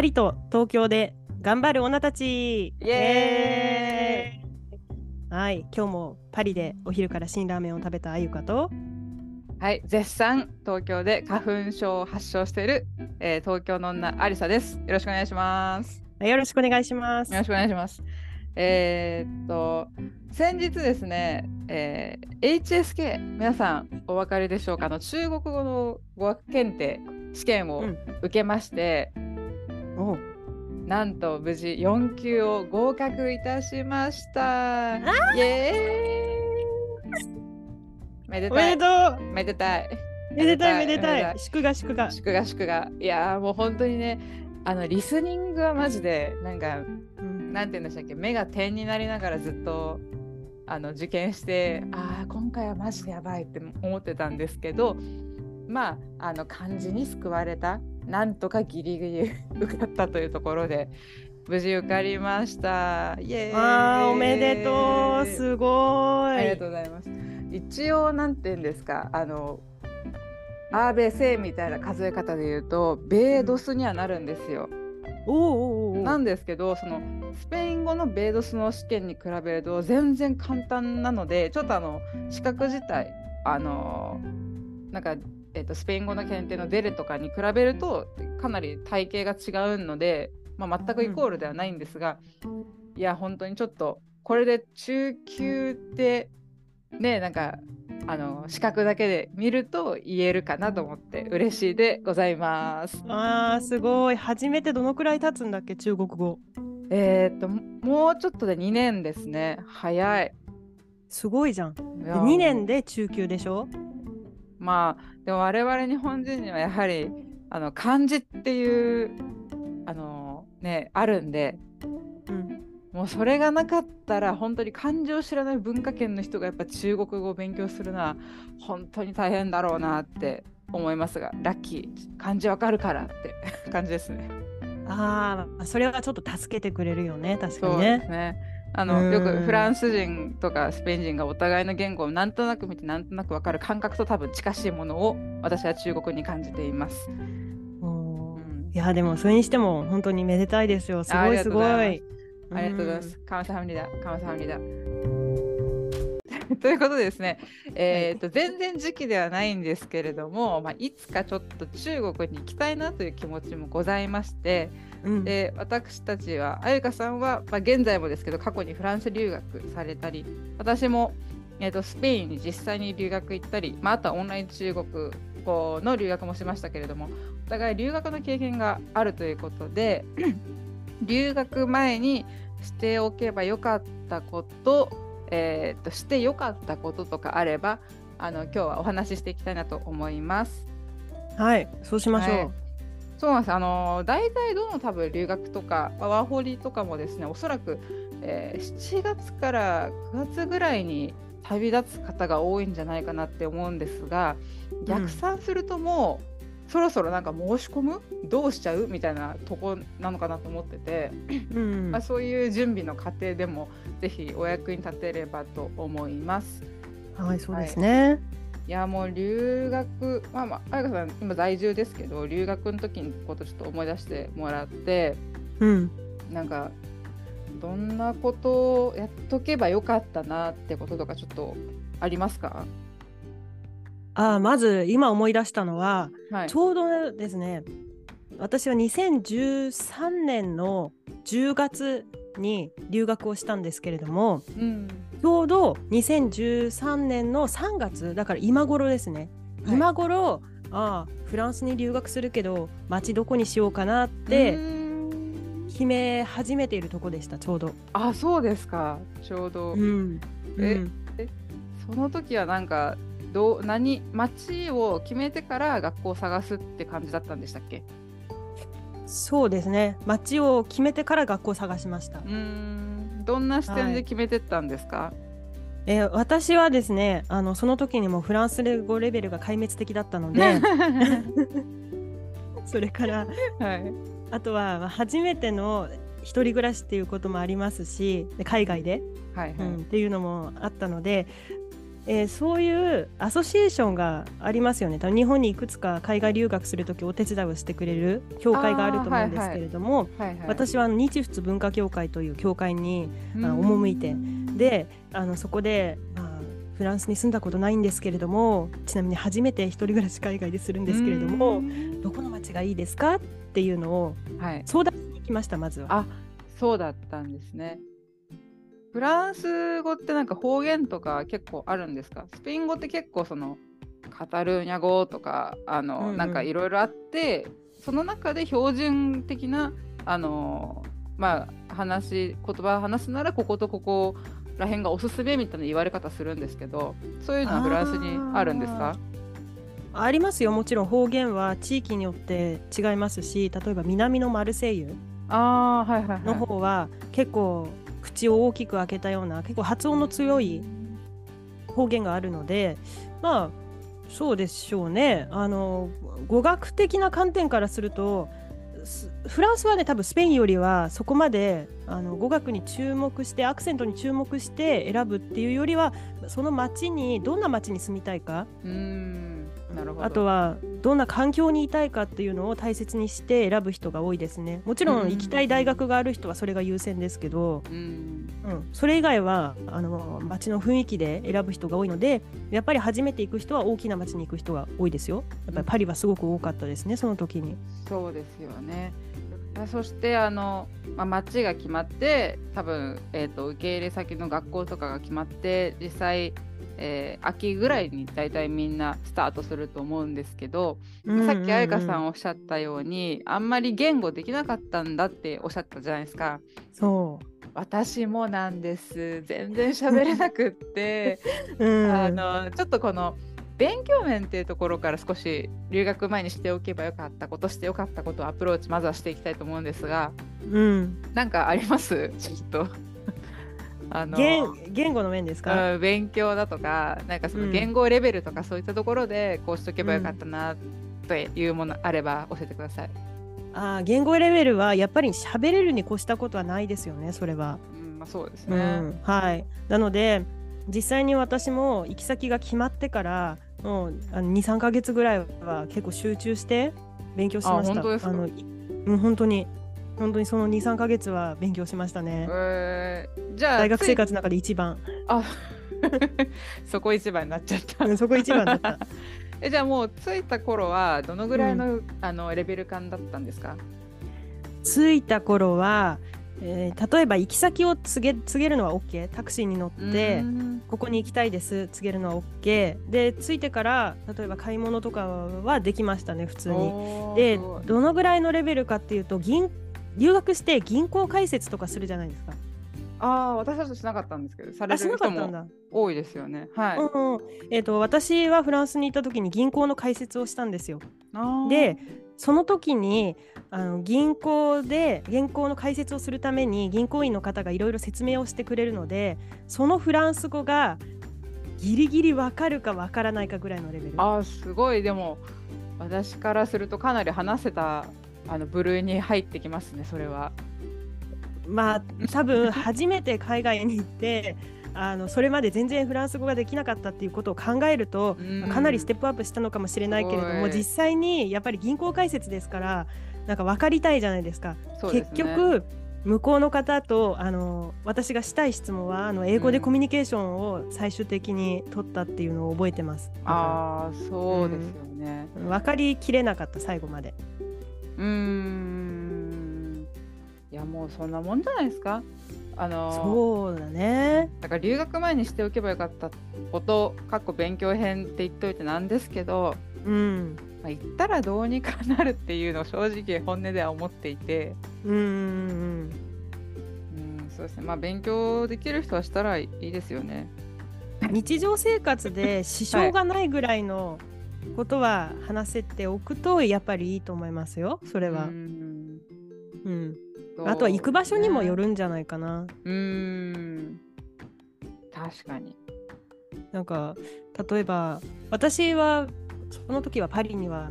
パリと東京で頑張る女たち。イエーイ。はい今日もパリでお昼から辛ラーメンを食べたあゆかと。はい絶賛東京で花粉症を発症している、えー、東京の女アリサです。よろしくお願いします。よろしくお願いします。よろしくお願いします。えー、っと先日ですね、えー、HSK 皆さんお分かりでしょうか？あの中国語の語学検定試験を受けまして、うん、なんと無事4級を合格いたしました。イエーイ。めでたい。めでたい。めでたいめでたい。祝賀祝賀。祝賀祝賀。いやもう本当にねあのリスニングはマジでなんかなんて言うんでしたっけ目が点になりながらずっとあの受験してああ今回はマジでやばいって思ってたんですけどまああの漢字に救われたなんとかギリギリ 受かったというところで無事受かりました。イエーイ。あおめでとうすごい。ありがとうございます。一応なんて言うんですかあのアーベセみたいな数え方で言うとベードスにはなるんですよ。おおなんですけどそのスペイン語のベードスの試験に比べると全然簡単なのでちょっとあの資格自体あのなんか、えーと、スペイン語の検定のデレとかに比べるとかなり体型が違うので、まあ、全くイコールではないんですが、うん、いや本当にちょっとこれで中級ってねなんかあの視覚だけで見ると言えるかなと思って嬉しいでございます。あーすごい。初めてどのくらい経つんだっけ中国語。えー、っともうちょっとで2年ですね。早い。すごいじゃん。2年で中級でしょ？まあでも我々日本人にはやはりあの漢字っていうあのねあるんで、うん、もうそれがなかったら本当に漢字を知らない文化圏の人がやっぱ中国語を勉強するのは本当に大変だろうなって思いますがラッキー漢字わかるからって 感じですね。ああそれはちょっと助けてくれるよね確かにね。ねあのよくフランス人とかスペイン人がお互いの言語をなんとなく見てなんとなく分かる感覚と多分近しいものを私は中国に感じています。うん、いやでもそれにしても本当にめでたいですよすごいすごい。ありがとうございます。カムサハムリだ。カムサハムリだ。ということでですね、えーと、はい、全然時期ではないんですけれども、まあ、いつかちょっと中国に行きたいなという気持ちもございまして、うん、で私たちはあゆかさんは、まあ、現在もですけど過去にフランス留学されたり私も、えーと、スペインに実際に留学行ったり、まあ、あとはオンライン中国語の留学もしましたけれどもお互い留学の経験があるということで 留学前にしておけばよかったこと、えー、としてよかったこととかあればあの今日はお話ししていきたいなと思います。はいそうしましょう。はい、そうなんです。あの大体どの多分留学とかワーホリとかもですねおそらく、えー、7月から9月ぐらいに旅立つ方が多いんじゃないかなって思うんですが逆算するともう、そろそろなんか申し込むどうしちゃうみたいなとこなのかなと思ってて、うん、まあ、そういう準備の過程でもぜひお役に立てればと思います。はいそうですね、はい、いやもう留学まあまあ彩香さん今在住ですけど留学の時のことちょっと思い出してもらって、うん、なんかどんなことをやっとけばよかったなってこととかちょっとありますか？あまず今思い出したのは、はい、ちょうどですね私は2013年の10月に留学をしたんですけれども、うん、ちょうど2013年の3月だから今頃ですね、はい、今頃ああフランスに留学するけど町どこにしようかなって決め始めているとこでしたちょうど。あそうですか。ちょうど、うん、え、うん、えその時はなんかどう何町を決めてから学校を探すって感じだったんでしたっけ？そうですね。町を決めてから学校を探しました。うんどんな視点で決めてったんですか、はい、えー、私はですねあのその時にもフランス語レベルが壊滅的だったので それから、はい、あとは初めての一人暮らしっていうこともありますし海外で、はいはい。うん、っていうのもあったのでえー、そういうアソシエーションがありますよね。日本にいくつか海外留学する時お手伝いをしてくれる協会があると思うんですけれども、はいはいはい。はい、私は日仏文化協会という協会にあの赴いて。であのそこで、まあ、フランスに住んだことないんですけれどもちなみに初めて一人暮らし海外でするんですけれどもどこの町がいいですかっていうのを相談に行きました、まずは。あそうだったんですね。フランス語ってなんか方言とか結構あるんですか？スペイン語って結構そのカタルーニャ語とかあの、うんうん、なんかいろいろあってその中で標準的なあのまあ話言葉話すならこことここら辺がおすすめみたいな言われ方するんですけどそういうのはフランスにあるんですか？ありますよ。もちろん方言は地域によって違いますし例えば南のマルセイユの方は結構口を大きく開けたような結構発音の強い方言があるのでまあそうでしょうね。あの語学的な観点からするとフランスはね多分スペインよりはそこまであの語学に注目してアクセントに注目して選ぶっていうよりはその町にどんな町に住みたいか。うん。あとはどんな環境にいたいかっていうのを大切にして選ぶ人が多いですね。もちろん行きたい大学がある人はそれが優先ですけど、うん、うん、それ以外はあの街の雰囲気で選ぶ人が多いのでやっぱり初めて行く人は大きな街に行く人が多いですよ。やっぱりパリはすごく多かったですねその時に。そうですよね。そしてあの、まあ、町が決まって多分、えーと受け入れ先の学校とかが決まって実際えー、秋ぐらいに大体みんなスタートすると思うんですけど、うんうんうん、さっき彩香さんおっしゃったようにあんまり言語できなかったんだっておっしゃったじゃないですか。そう。私もなんです。全然喋れなくって、うん、あのちょっとこの勉強面っていうところから少し留学前にしておけばよかったことしてよかったことをアプローチまずはしていきたいと思うんですが、うん、なんかあります？ちょっとあの言言語の面ですか、うん、勉強だとかなんかその言語レベルとかそういったところでこうしとけばよかったなというものあれば教えてください。あ言語レベルはやっぱり喋れるに越したことはないですよねそれは。うんまあ、そうですね、うん、はい。なので実際に私も行き先が決まってからもう23か月ぐらいは結構集中して勉強しました。あ本当ですか？あのうん、本当に本当にその23か月は勉強しましたね。えー、じゃあ大学生活の中で一番。あ そこ一番になっちゃった。そこ一番だった。えじゃあもう着いた頃はどのぐらいのうん、あのレベル感だったんですか？着いた頃は、えー、例えば行き先を告げ告げるのは OK タクシーに乗ってここに行きたいです告げるのは OK で着いてから例えば買い物とかはできましたね普通に。でどのぐらいのレベルかっていうと銀留学して銀行開設とかするじゃないですか。ああ、私はしなかったんですけど、される人も多いですよね。はい。うんうん、えっ、ー、と私はフランスに行った時に銀行の開設をしたんですよ。で、その時にあの銀行で銀行の開設をするために銀行員の方がいろいろ説明をしてくれるので、そのフランス語がギリギリわかるかわからないかぐらいのレベル。あすごいでも私からするとかなり話せたあの部類に入ってきますねそれは。まあ多分 初めて海外に行ってあのそれまで全然フランス語ができなかったっていうことを考えると、かなりステップアップしたのかもしれないけれども実際にやっぱり銀行開設ですからなんか分かりたいじゃないですか。すね、結局向こうの方とあの私がしたい質問はあの英語でコミュニケーションを最終的に取ったっていうのを覚えてます。うん、ああそうですよね、うん、分かりきれなかった最後まで。うん。いやもうそんなもんじゃないですか？あのそうだね。だから留学前にしておけばよかったことかっこ勉強編って言っといてなんですけど、うん。まあ、言ったらどうにかなるっていうのを正直本音では思っていて。うんうんそうですね。まあ勉強できる人はしたらいいですよね。日常生活で支障がないぐらいの、はいことは話せておくとやっぱりいいと思いますよそれは。うんうんあとは行く場所にもよるんじゃないかな。うん確かに。なんか例えば私はその時はパリには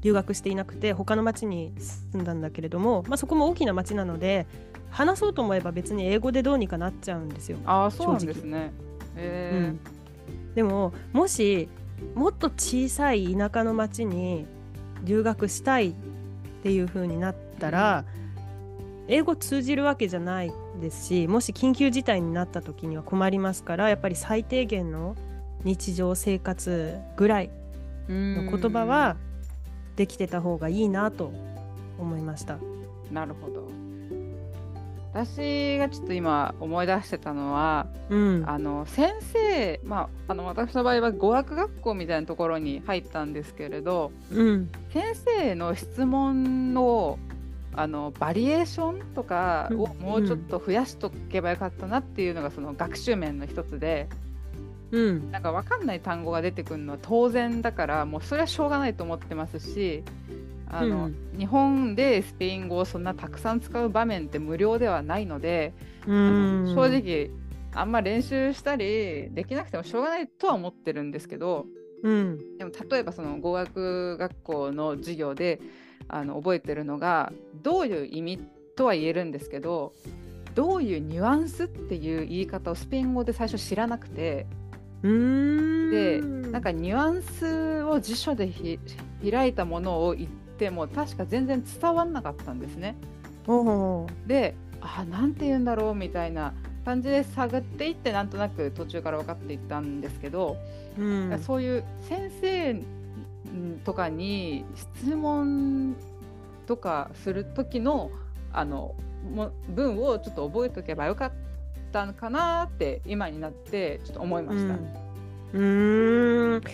留学していなくて他の町に住んだんだけれども、まあ、そこも大きな町なので話そうと思えば別に英語でどうにかなっちゃうんですよ。あそうなんですね。えー、うんでももしもっと小さい田舎の町に留学したいっていう風になったら、英語通じるわけじゃないですしもし緊急事態になった時には困りますからやっぱり最低限の日常生活ぐらいの言葉はできてた方がいいなと思いました。なるほど私がちょっと今思い出してたのは、うん、あの先生、まあ、あの私の場合は語学学校みたいなところに入ったんですけれど、うん、先生の質問のあのバリエーションとかをもうちょっと増やしとけばよかったなっていうのがその学習面の一つで、うん、なんか分かんない単語が出てくるのは当然だからもうそれはしょうがないと思ってますしあの、うん、日本でスペイン語をそんなたくさん使う場面って無料ではないので、うん、正直あんま練習したりできなくてもしょうがないとは思ってるんですけど、うん、でも例えばその語学学校の授業であの覚えてるのがどういう意味とは言えるんですけどどういうニュアンスっていう言い方をスペイン語で最初知らなくてでなんかニュアンスを辞書で開いたものを言っても確か全然伝わんなかったんですね。であなんて言うんだろうみたいな感じで探っていってなんとなく途中から分かっていったんですけど、うん、そういう先生とかに質問とかする時のあの文をちょっと覚えておけばよかったのかなって今になってちょっと思いました。うん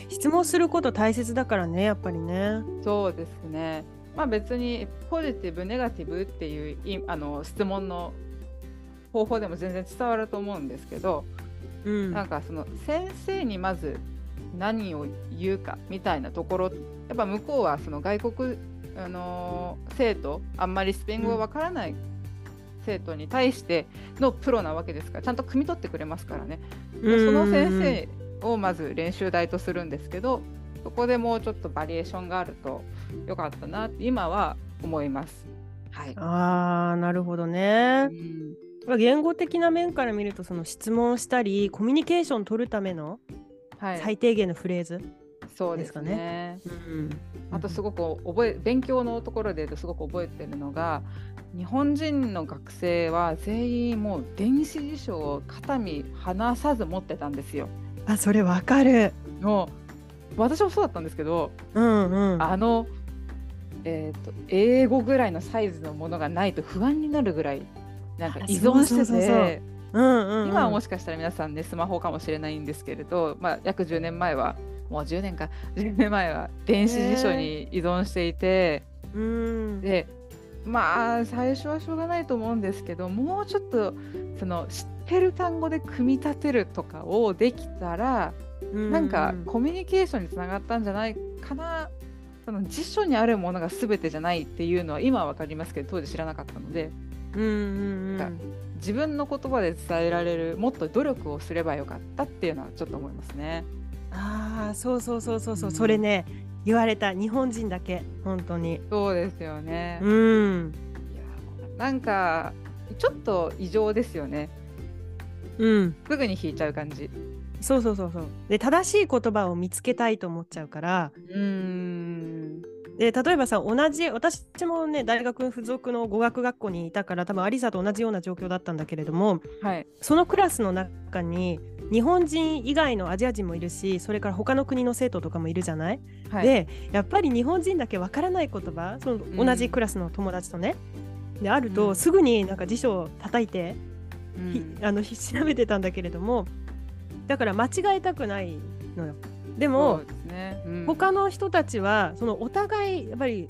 質問すること大切だからねやっぱりね。そうですね。まあ別にポジティブネガティブっていうあの質問の方法でも全然伝わると思うんですけど、うん、なんかその先生にまず何を言うかみたいなところやっぱ向こうはその外国、あのー、生徒あんまりスペイン語がわからない生徒に対してのプロなわけですからちゃんと汲み取ってくれますからね、その先生をまず練習台とするんですけどそこでもうちょっとバリエーションがあるとよかったなって今は思います。はい、あーなるほどね。うん、言語的な面から見るとその質問したりコミュニケーション取るための最低限のフレーズ、はい、そうですかね。うん、あとすごく覚え勉強のところで言うとすごく覚えてるのが日本人の学生は全員もう電子辞書を肩身離さず持ってたんですよ。あそれわかる。の私もそうだったんですけど、うんうん、あの、えーと、英語ぐらいのサイズのものがないと不安になるぐらいなんか依存してて今はもしかしたら皆さんねスマホかもしれないんですけれど、まあ、約10年前はもう10年か。10年前は電子辞書に依存していて、えー、でまあ最初はしょうがないと思うんですけどもうちょっとその知ってる単語で組み立てるとかをできたら、ん。なんかコミュニケーションにつながったんじゃないかな。その辞書にあるものが全てじゃないっていうのは今は分かりますけど当時知らなかったので。うんうんうん。自分の言葉で伝えられるもっと努力をすればよかったっていうのはちょっと思いますね。ああそうそうそうそうそう、うん、それね言われた日本人だけ本当に。そうですよね。うん。いやなんかちょっと異常ですよねうん。すぐに引いちゃう感じ。そうそうそうそう。で正しい言葉を見つけたいと思っちゃうから。うん。で例えばさ同じ私もね大学付属の語学学校にいたから多分アリサと同じような状況だったんだけれども、はい、そのクラスの中に日本人以外のアジア人もいるしそれから他の国の生徒とかもいるじゃない、はい、でやっぱり日本人だけわからない言葉その同じクラスの友達とね、うん、であると、すぐになんか辞書を叩いて、うん、あの 調べてたんだけれどもだから間違えたくないのよ。でもねうん、他の人たちはそのお互いやっぱり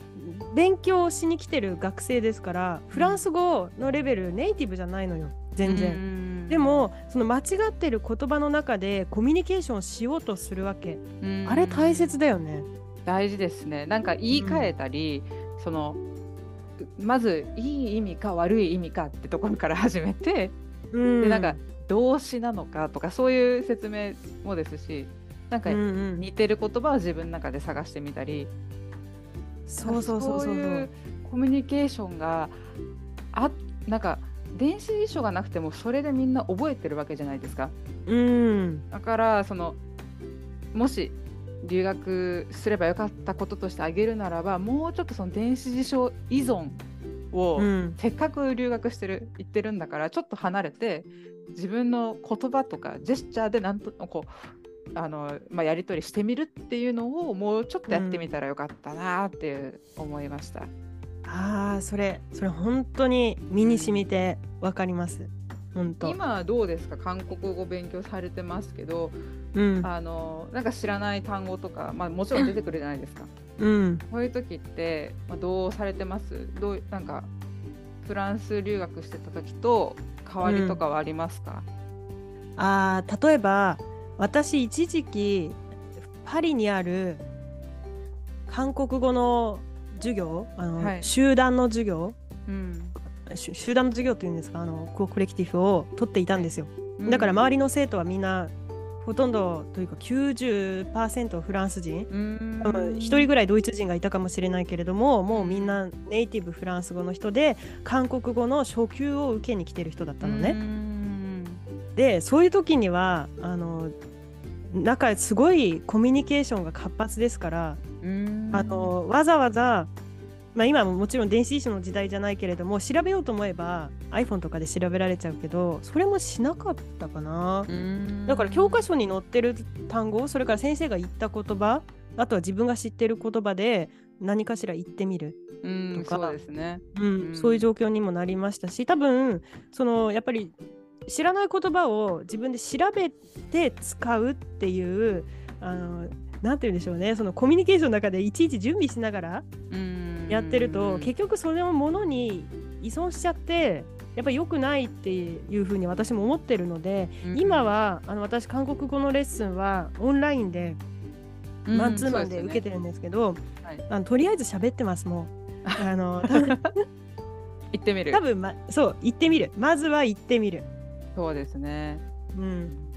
勉強しに来てる学生ですからフランス語のレベルネイティブじゃないのよ全然。でもその間違ってる言葉の中でコミュニケーションしようとするわけ。あれ大切だよね。大事ですね。なんか言い換えたり、うん、そのまずいい意味か悪い意味かってところから始めて、うん、でなんか動詞なのかとかそういう説明もですしなんか似てる言葉を自分の中で探してみたり、そうそうそうそう。いうコミュニケーションがあなんか電子辞書がなくてもそれでみんな覚えてるわけじゃないですか。うん、だからそのもし留学すればよかったこととして挙げるならばもうちょっとその電子辞書依存を、うん、せっかく留学してる行ってるんだからちょっと離れて自分の言葉とかジェスチャーでなんとこうあの、まあ、やり取りしてみるっていうのをもうちょっとやってみたらよかったなっていう思いました。うん、ああそれそれ本当に身に染みて分かります。本当今はどうですか？韓国語勉強されてますけど、うん、あのなんか知らない単語とか、まあ、もちろん出てくるじゃないですか。うん、こういう時って、まあ、どうされてます？どうなんかフランス留学してた時と変わりとかはありますか、うん、あ例えば私一時期パリにある韓国語の授業あの、はい、集団の授業、うん、集団の授業っていうんですか？あのコレクティフを取っていたんですよ、だから周りの生徒はみんなほとんどというか90%フランス人。1人ぐらいドイツ人がいたかもしれないけれどももうみんなネイティブフランス語の人で韓国語の初級を受けに来てる人だったのね。でそういう時にはあのなんかすごいコミュニケーションが活発ですからあのわざわざまあ、今ももちろん電子辞書の時代じゃないけれども調べようと思えば iPhone とかで調べられちゃうけどそれもしなかったかな。だから教科書に載ってる単語それから先生が言った言葉あとは自分が知ってる言葉で何かしら言ってみる。とか。そうですね、うん、そういう状況にもなりましたし多分そのやっぱり知らない言葉を自分で調べて使うっていうあのなんて言うんでしょうね。そのコミュニケーションの中でいちいち準備しながら、うんやってると結局そのものに依存しちゃってやっぱり良くないっていうふうに私も思ってるので、うん、今はあの私韓国語のレッスンはオンラインでマンツーマンで受けてるんですけど、うんねはい、あのとりあえず喋ってますもう。あの 行ってみる。多分、ま、そう行ってみる。まずは行ってみる。そうですね。うん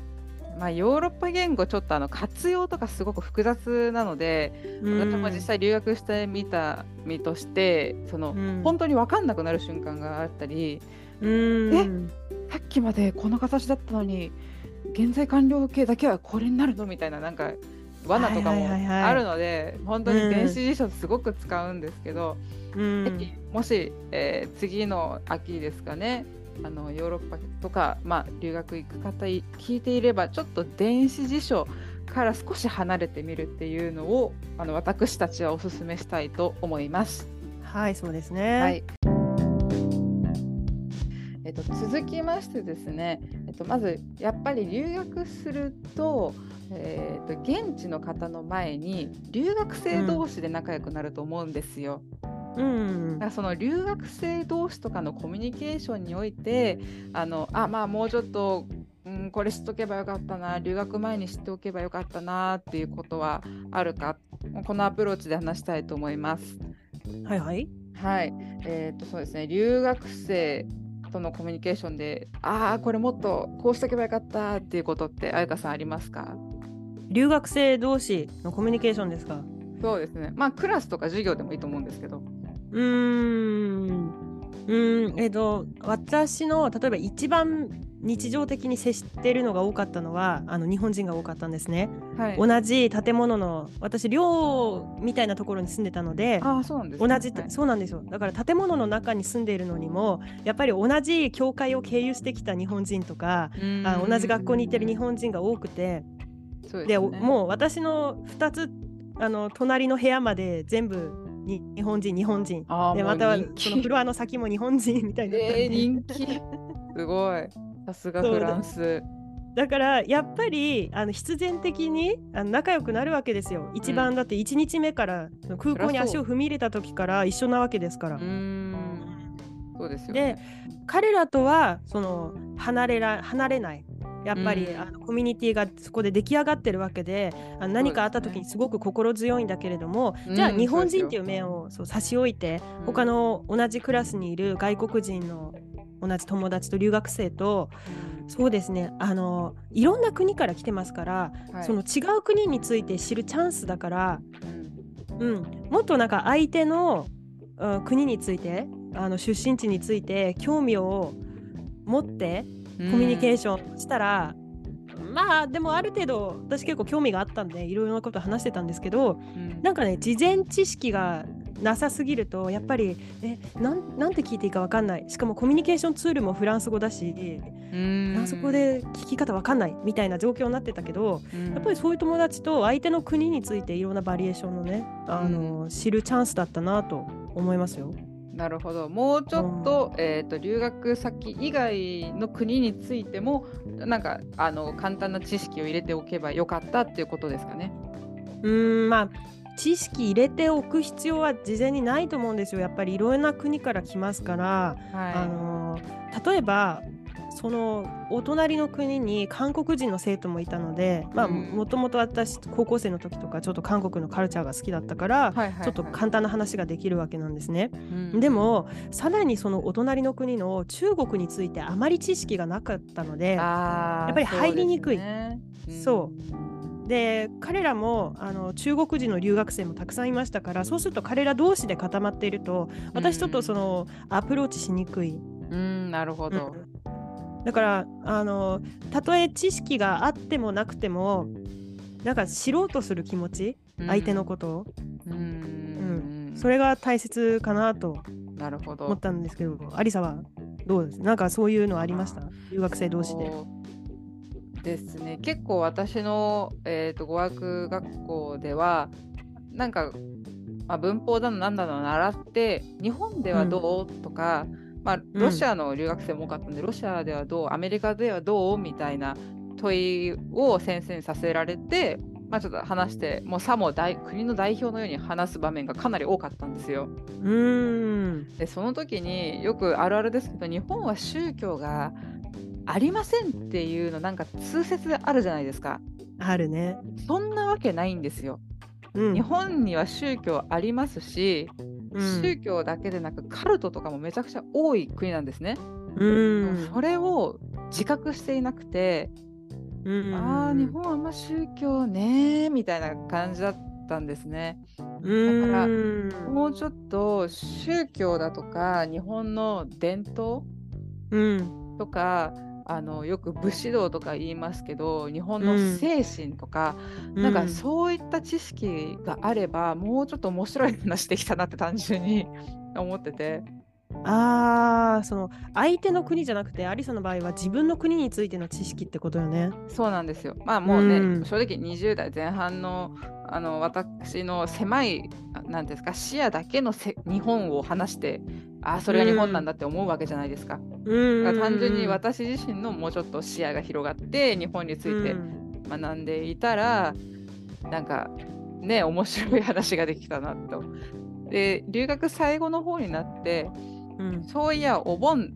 まあ、ヨーロッパ言語ちょっとあの活用とかすごく複雑なので、うん、私も実際留学してみた身としてその、うん、本当に分かんなくなる瞬間があったり、うん、えさっきまでこの形だったのに現在完了形だけはこれになるのみたいななんか罠とかもあるので、本当に電子辞書すごく使うんですけど、うん、もし、えー、次の秋ですかねあのヨーロッパとか、まあ、留学行く方聞いていればちょっと電子辞書から少し離れてみるっていうのをあの私たちはお勧めしたいと思います。はいそうですね、はいえっと、続きましてですね、えっと、まずやっぱり留学すると,、えー、っと現地の方の前に留学生同士で仲良くなると思うんですよ。うんうん、だその留学生同士とかのコミュニケーションにおいてあのあまあもうちょっと、うん、これ知っとけばよかったな留学前に知っておけばよかったなっていうことはあるか。このアプローチで話したいと思います。はいはい。はい。えっ、ー、とそうですね。留学生とのコミュニケーションでああこれもっとこうしとけばよかったっていうことって彩香さんありますか？留学生同士のコミュニケーションですか？そうですね。まあクラスとか授業でもいいと思うんですけどうーん。うん。えっ、ー、と私の例えば一番日常的に接しているのが多かったのはあの日本人が多かったんですね、はい、同じ建物の私寮みたいなところに住んでたのであそうなんです、ね、同じ、はい、そうなんですよ。だから建物の中に住んでいるのにもやっぱり同じ教会を経由してきた日本人とかあ同じ学校に行ってる日本人が多くてで、ね、もう私の2つあの隣の部屋まで全部に日本人日本人。でまたそのフロアの先も日本人みたいな、えー、人気。すごい。さすがフランス。だからやっぱりあの必然的にあの仲良くなるわけですよ。一番、だって1日目から空港に足を踏み入れた時から一緒なわけですから。そうですよ、ね、で彼らとはその離れら離れないやっぱり、うん、あのコミュニティがそこで出来上がってるわけであの何かあった時にすごく心強いんだけれども、ね、じゃあ日本人っていう面をそう差し置いて、うん、他の同じクラスにいる外国人の同じ友達と留学生と、うん、そうですねあのいろんな国から来てますから、はい、その違う国について知るチャンスだから、うん、もっとなんか相手の、うん、国についてあの出身地について興味を持ってコミュニケーションしたら、まあでもある程度私結構興味があったんでいろいろなこと話してたんですけど、うん、なんかね事前知識がなさすぎるとやっぱりえなんなんて聞いていいか分かんない。しかもコミュニケーションツールもフランス語だしあそこで聞き方分かんないみたいな状況になってたけどやっぱりそういう友達と相手の国についていろんなバリエーションのねあの知るチャンスだったなと思いますよ。なるほど。もうちょっとうん、えーと、留学先以外の国についてもなんかあの簡単な知識を入れておけばよかったっていうことですかね。うんまあ知識入れておく必要は事前にないと思うんですよ。やっぱりいろんな国から来ますから、はい、あの例えばそのお隣の国に韓国人の生徒もいたのでもともと私高校生の時とかちょっと韓国のカルチャーが好きだったから、ちょっと簡単な話ができるわけなんですね。うん、でもさらにそのお隣の国の中国についてあまり知識がなかったのでやっぱり入りにくい。そう、で彼らもあの中国人の留学生もたくさんいましたからそうすると彼ら同士で固まっていると私ちょっとその、アプローチしにくい。うん、なるほど、うんだからあのたとえ知識があってもなくてもなんか知ろうとする気持ち、うん、相手のことを、うん、うん、それが大切かなと。思ったんですけどありさはどうです？なんかそういうのありました？留学生同士で。ですね。結構私の、えーと、語学学校ではなんか、まあ、文法だのなんだの習って日本ではどう、とかまあ、ロシアの留学生も多かったんで、うん、ロシアではどうアメリカではどうみたいな問いを先生にさせられて、まあ、ちょっと話してもうさも大国の代表のように話す場面がかなり多かったんですよ。うんでその時によくあるあるですけど日本は宗教がありませんっていうのなんか通説であるじゃないですか。あるね。そんなわけないんですよ。うん、日本には宗教ありますし宗教だけでなくカルトとかもめちゃくちゃ多い国なんですね。うん、それを自覚していなくて、うん、ああ日本はあんま宗教ねみたいな感じだったんですね。だからもうちょっと宗教だとか日本の伝統、とかあのよく武士道とか言いますけど日本の精神とか、うん、なんかそういった知識があれば、もうちょっと面白い話できたなって単純に 思ってて。ああその相手の国じゃなくてアリサの場合は自分の国についての知識ってことよね。そうなんですよ。まあもうね、うん、正直20代前半のあの私の狭い何ですか視野だけのせ日本を話してあそれが日本なんだって思うわけじゃないですか。うん、か単純に私自身のもうちょっと視野が広がって日本について学んでいたら、うん、なんかね面白い話ができたなと。で留学最後の方になって、うん、そういやお盆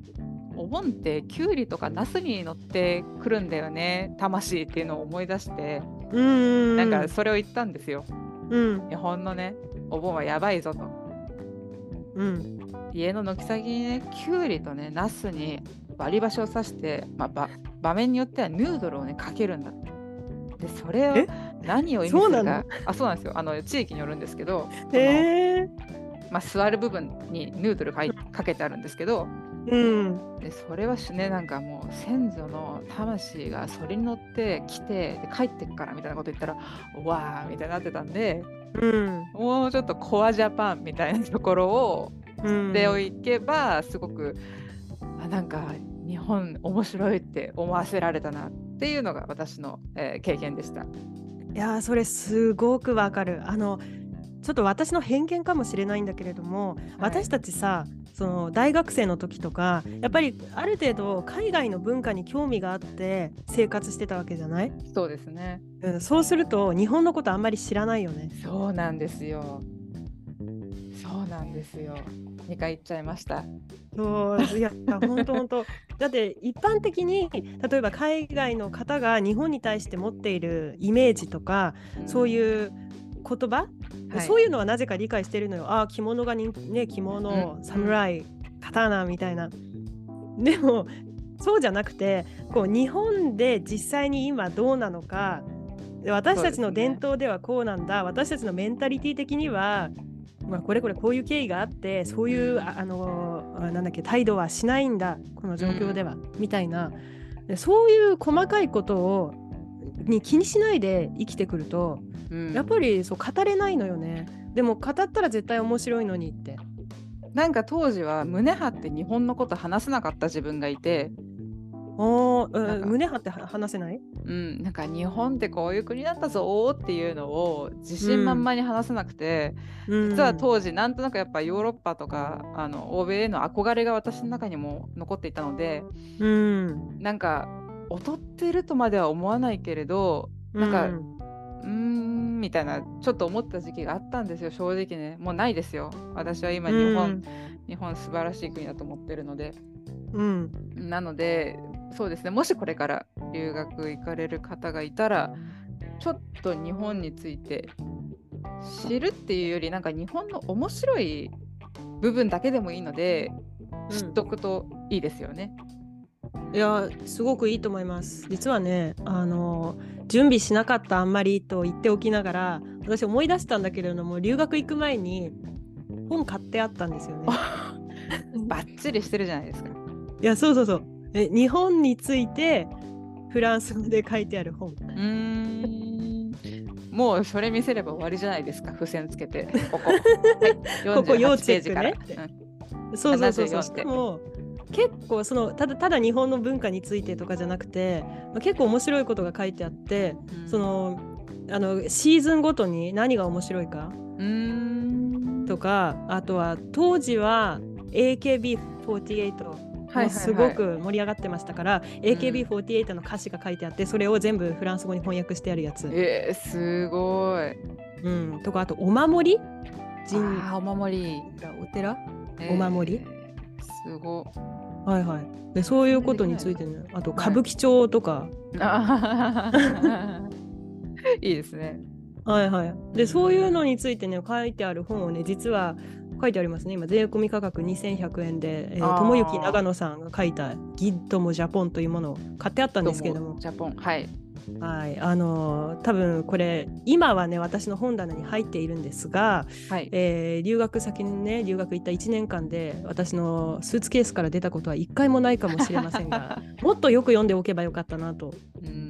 お盆ってきゅうりとかナスに乗ってくるんだよね魂っていうのを思い出して、うん、なんかそれを言ったんですよ。うん、日本のねお盆はやばいぞと。うん、家の軒先にねきゅうりとねナスに割り箸を刺して、まあ、場面によってはヌードルをねかけるんだでそれを何を意味するか。あそうなんですよ。あの地域によるんですけど、まあ、座る部分にヌードルかかけてあるんですけど、うん、でそれはねなんかもう先祖の魂がそれに乗って来てで帰ってくからみたいなこと言ったらわーみたいになってたんで、うん、もうちょっとコアジャパンみたいなところをしておけば、すごくあなんか日本面白いって思わせられたなっていうのが私の、えー、経験でした。いやそれすごくわかる。あのちょっと私の偏見かもしれないんだけれども、はい、私たちさその大学生の時とかやっぱりある程度海外の文化に興味があって生活してたわけじゃない？そうですね、うん、そうすると日本のことあんまり知らないよね。そうなんですよ。そうなんですよ。2回言っちゃいました。そういや本当本当。だって一般的に例えば海外の方が日本に対して持っているイメージとか、うん、そういう言葉、はい、そういうのはなぜか理解してるのよ。ああ着物がね着物、うん、侍刀みたいな。でもそうじゃなくてこう日本で実際に今どうなのか私たちの伝統ではこうなんだ、ね、私たちのメンタリティ的にはまあ、これこれこういう経緯があってそういうあのなんだっけ態度はしないんだ。この状況では、みたいな。でそういう細かいことをに気にしないで生きてくると、うん、やっぱりそう語れないのよね。でも語ったら絶対面白いのにって。なんか当時は胸張って日本のこと話せなかった自分がいて。お胸張って話せない？うん、なんか日本ってこういう国だったぞっていうのを自信満々に話せなくて、うん、実は当時なんとなくやっぱヨーロッパとかあの欧米への憧れが私の中にも残っていたので、うん、なんか劣ってるとまでは思わないけれどなんか、うん、うんみたいなちょっと思った時期があったんですよ正直ね。もうないですよ。私は今日本、うん、日本素晴らしい国だと思ってるので。うん、なのでそうですね。もしこれから留学行かれる方がいたらちょっと日本について知るっていうよりなんか日本の面白い部分だけでもいいので知っとくといいですよね。うん、いやすごくいいと思います。実はねあの準備しなかったあんまりと言っておきながら私思い出したんだけれども留学行く前に本買ってあったんですよね。バッチリしてるじゃないですか。いやそうそうそう。え日本についてフランス語で書いてある本。うん。もうそれ見せれば終わりじゃないですか。付箋つけて。ここ、はい、ここ要チェックね、うん、そうそうそうそう。しかも結構そのただただ日本の文化についてとかじゃなくて、まあ、結構面白いことが書いてあって、うん、そのあのシーズンごとに何が面白いかとかあとは当時は AKB48 もすごく盛り上がってましたから、AKB48 の歌詞が書いてあってそれを全部フランス語に翻訳してあるやつ。えー、すごい。うん、とかあとお守り？神お守り。お寺、えー、お守り。すごはいはい。でそういうことについてねあと歌舞伎町とか、はい、いいですね。はいはい。でそういうのについてね書いてある本をね実は書いてありますね。今税込み価格2100円で、えー、友幸長野さんが書いた「ギッドもジャポン」というものを買ってあったんですけども。ジャポン。はい。はい。あのー、多分これ今はね私の本棚に入っているんですが、はい。えー、留学先にね留学行った1年間で私のスーツケースから出たことは1回もないかもしれませんが もっとよく読んでおけばよかったなと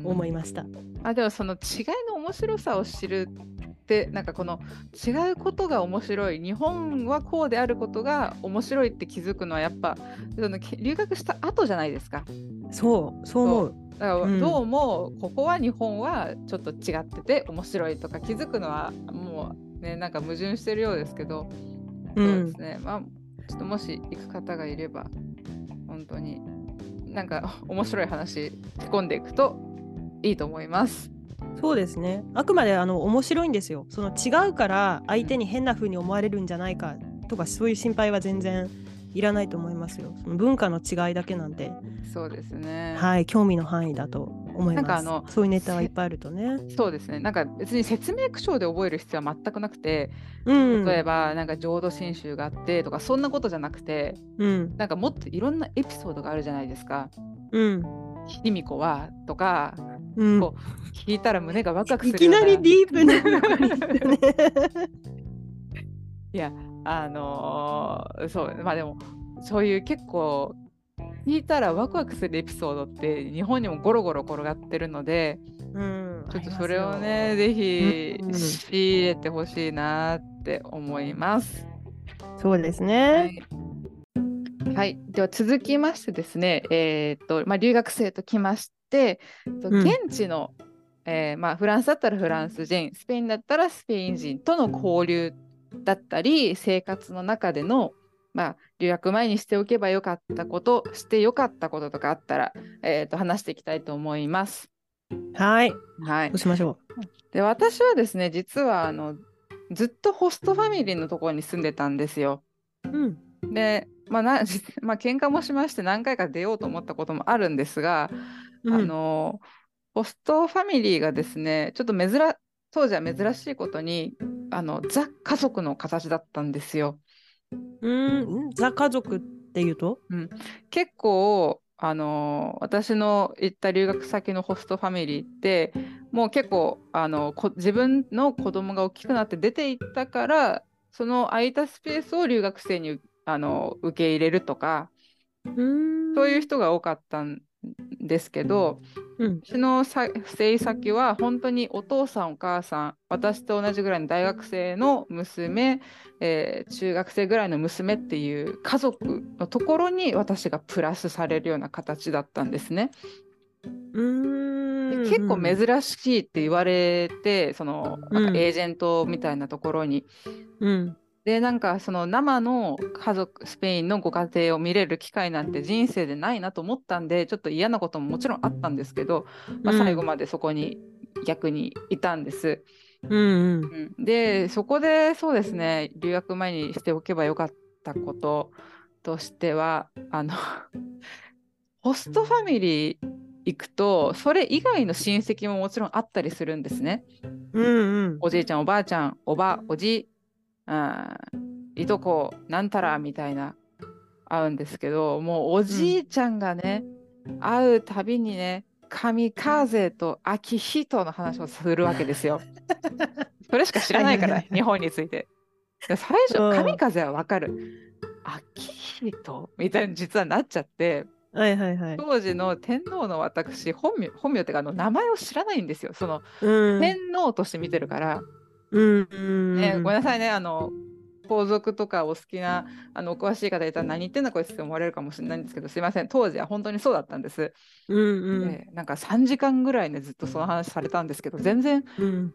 思いました。あでもその違いの面白さを知るってなんかこの違うことが面白い日本はこうであることが面白いって気づくのはやっぱその留学した後じゃないですか。そうそう思う。だからどうもここは日本はちょっと違ってて面白いとか気づくのはもうねなんか矛盾してるようですけど、うん、そうですねまあちょっともし行く方がいれば本当になんか面白い話仕込んでいくといいと思います。そうですね。あくまであの面白いんですよ。その違うから相手に変な風に思われるんじゃないかとかそういう心配は全然いらないと思いますよ。その文化の違いだけなんでそうですね。はい。興味の範囲だと思います。なんかあのそういうネタはいっぱいあるとね。そうですね。なんか別に説明口調で覚える必要は全くなくて、うん、例えばなんか浄土真宗があってとかそんなことじゃなくて、うん、なんかもっといろんなエピソードがあるじゃないですか。うん。卑弥呼はとかうん、こう聞いたら胸がワクワクするいきなりディープないやあのー、そうまあでもそういう結構聞いたらワクワクするエピソードって日本にもゴロゴロ転がってるので、うん、ちょっとそれをねぜひ仕入れてほしいなって思います。そうですね、はい、はい、では続きましてですね、えーとまあ、留学生ときまし、現地の、えー、まあ、フランスだったらフランス人スペインだったらスペイン人との交流だったり生活の中での、まあ、留学前にしておけばよかったことしてよかったこととかあったら、えー、と話していきたいと思います。はい。はい。どうしましょう。で私はですね実はあのずっとホストファミリーのところに住んでたんですよ。うん、でまあな まあ喧嘩もしまして何回か出ようと思ったこともあるんですが、うん、あのホストファミリーがですねちょっと珍当時は珍しいことにあのザ家族の形だったんですよ。うんザ家族っていうと、うん、結構あの私の行った留学先のホストファミリーってもう結構あの自分の子供が大きくなって出ていったからその空いたスペースを留学生にあの受け入れるとかそういう人が多かったんですけどうん、私の生先は本当にお父さんお母さん私と同じぐらいの大学生の娘、えー、中学生ぐらいの娘っていう家族のところに私がプラスされるような形だったんですね。うん。結構珍しいって言われてそのなんかエージェントみたいなところに。うん、でなんかその生の家族スペインのご家庭を見れる機会なんて人生でないなと思ったんでちょっと嫌なことももちろんあったんですけど、まあ、最後までそこに逆にいたんです。うんうん。うん、でそこでそうですね留学前にしておけばよかったこととしてはあの ホストファミリー行くとそれ以外の親戚ももちろんあったりするんですね。うんうん、おじいちゃんおばあちゃんおばおじいとこなんたらみたいな会うんですけどもうおじいちゃんがね、うん、会うたびにね神風と秋人の話をするわけですよ。それしか知らないから日本について。最初神風はわかる。秋人みたいに実はなっちゃって。はいはいはい、当時の天皇の私本名本名っていうかあの名前を知らないんですよその、うん、天皇として見てるから、うんね、ごめんなさいねあの皇族とかお好きなあのお詳しい方いたら何言ってんだこいつって思われるかもしれないんですけどすいません当時は本当にそうだったんです。うんうん、でなんか3時間ぐらいねずっとその話されたんですけど全然、うん、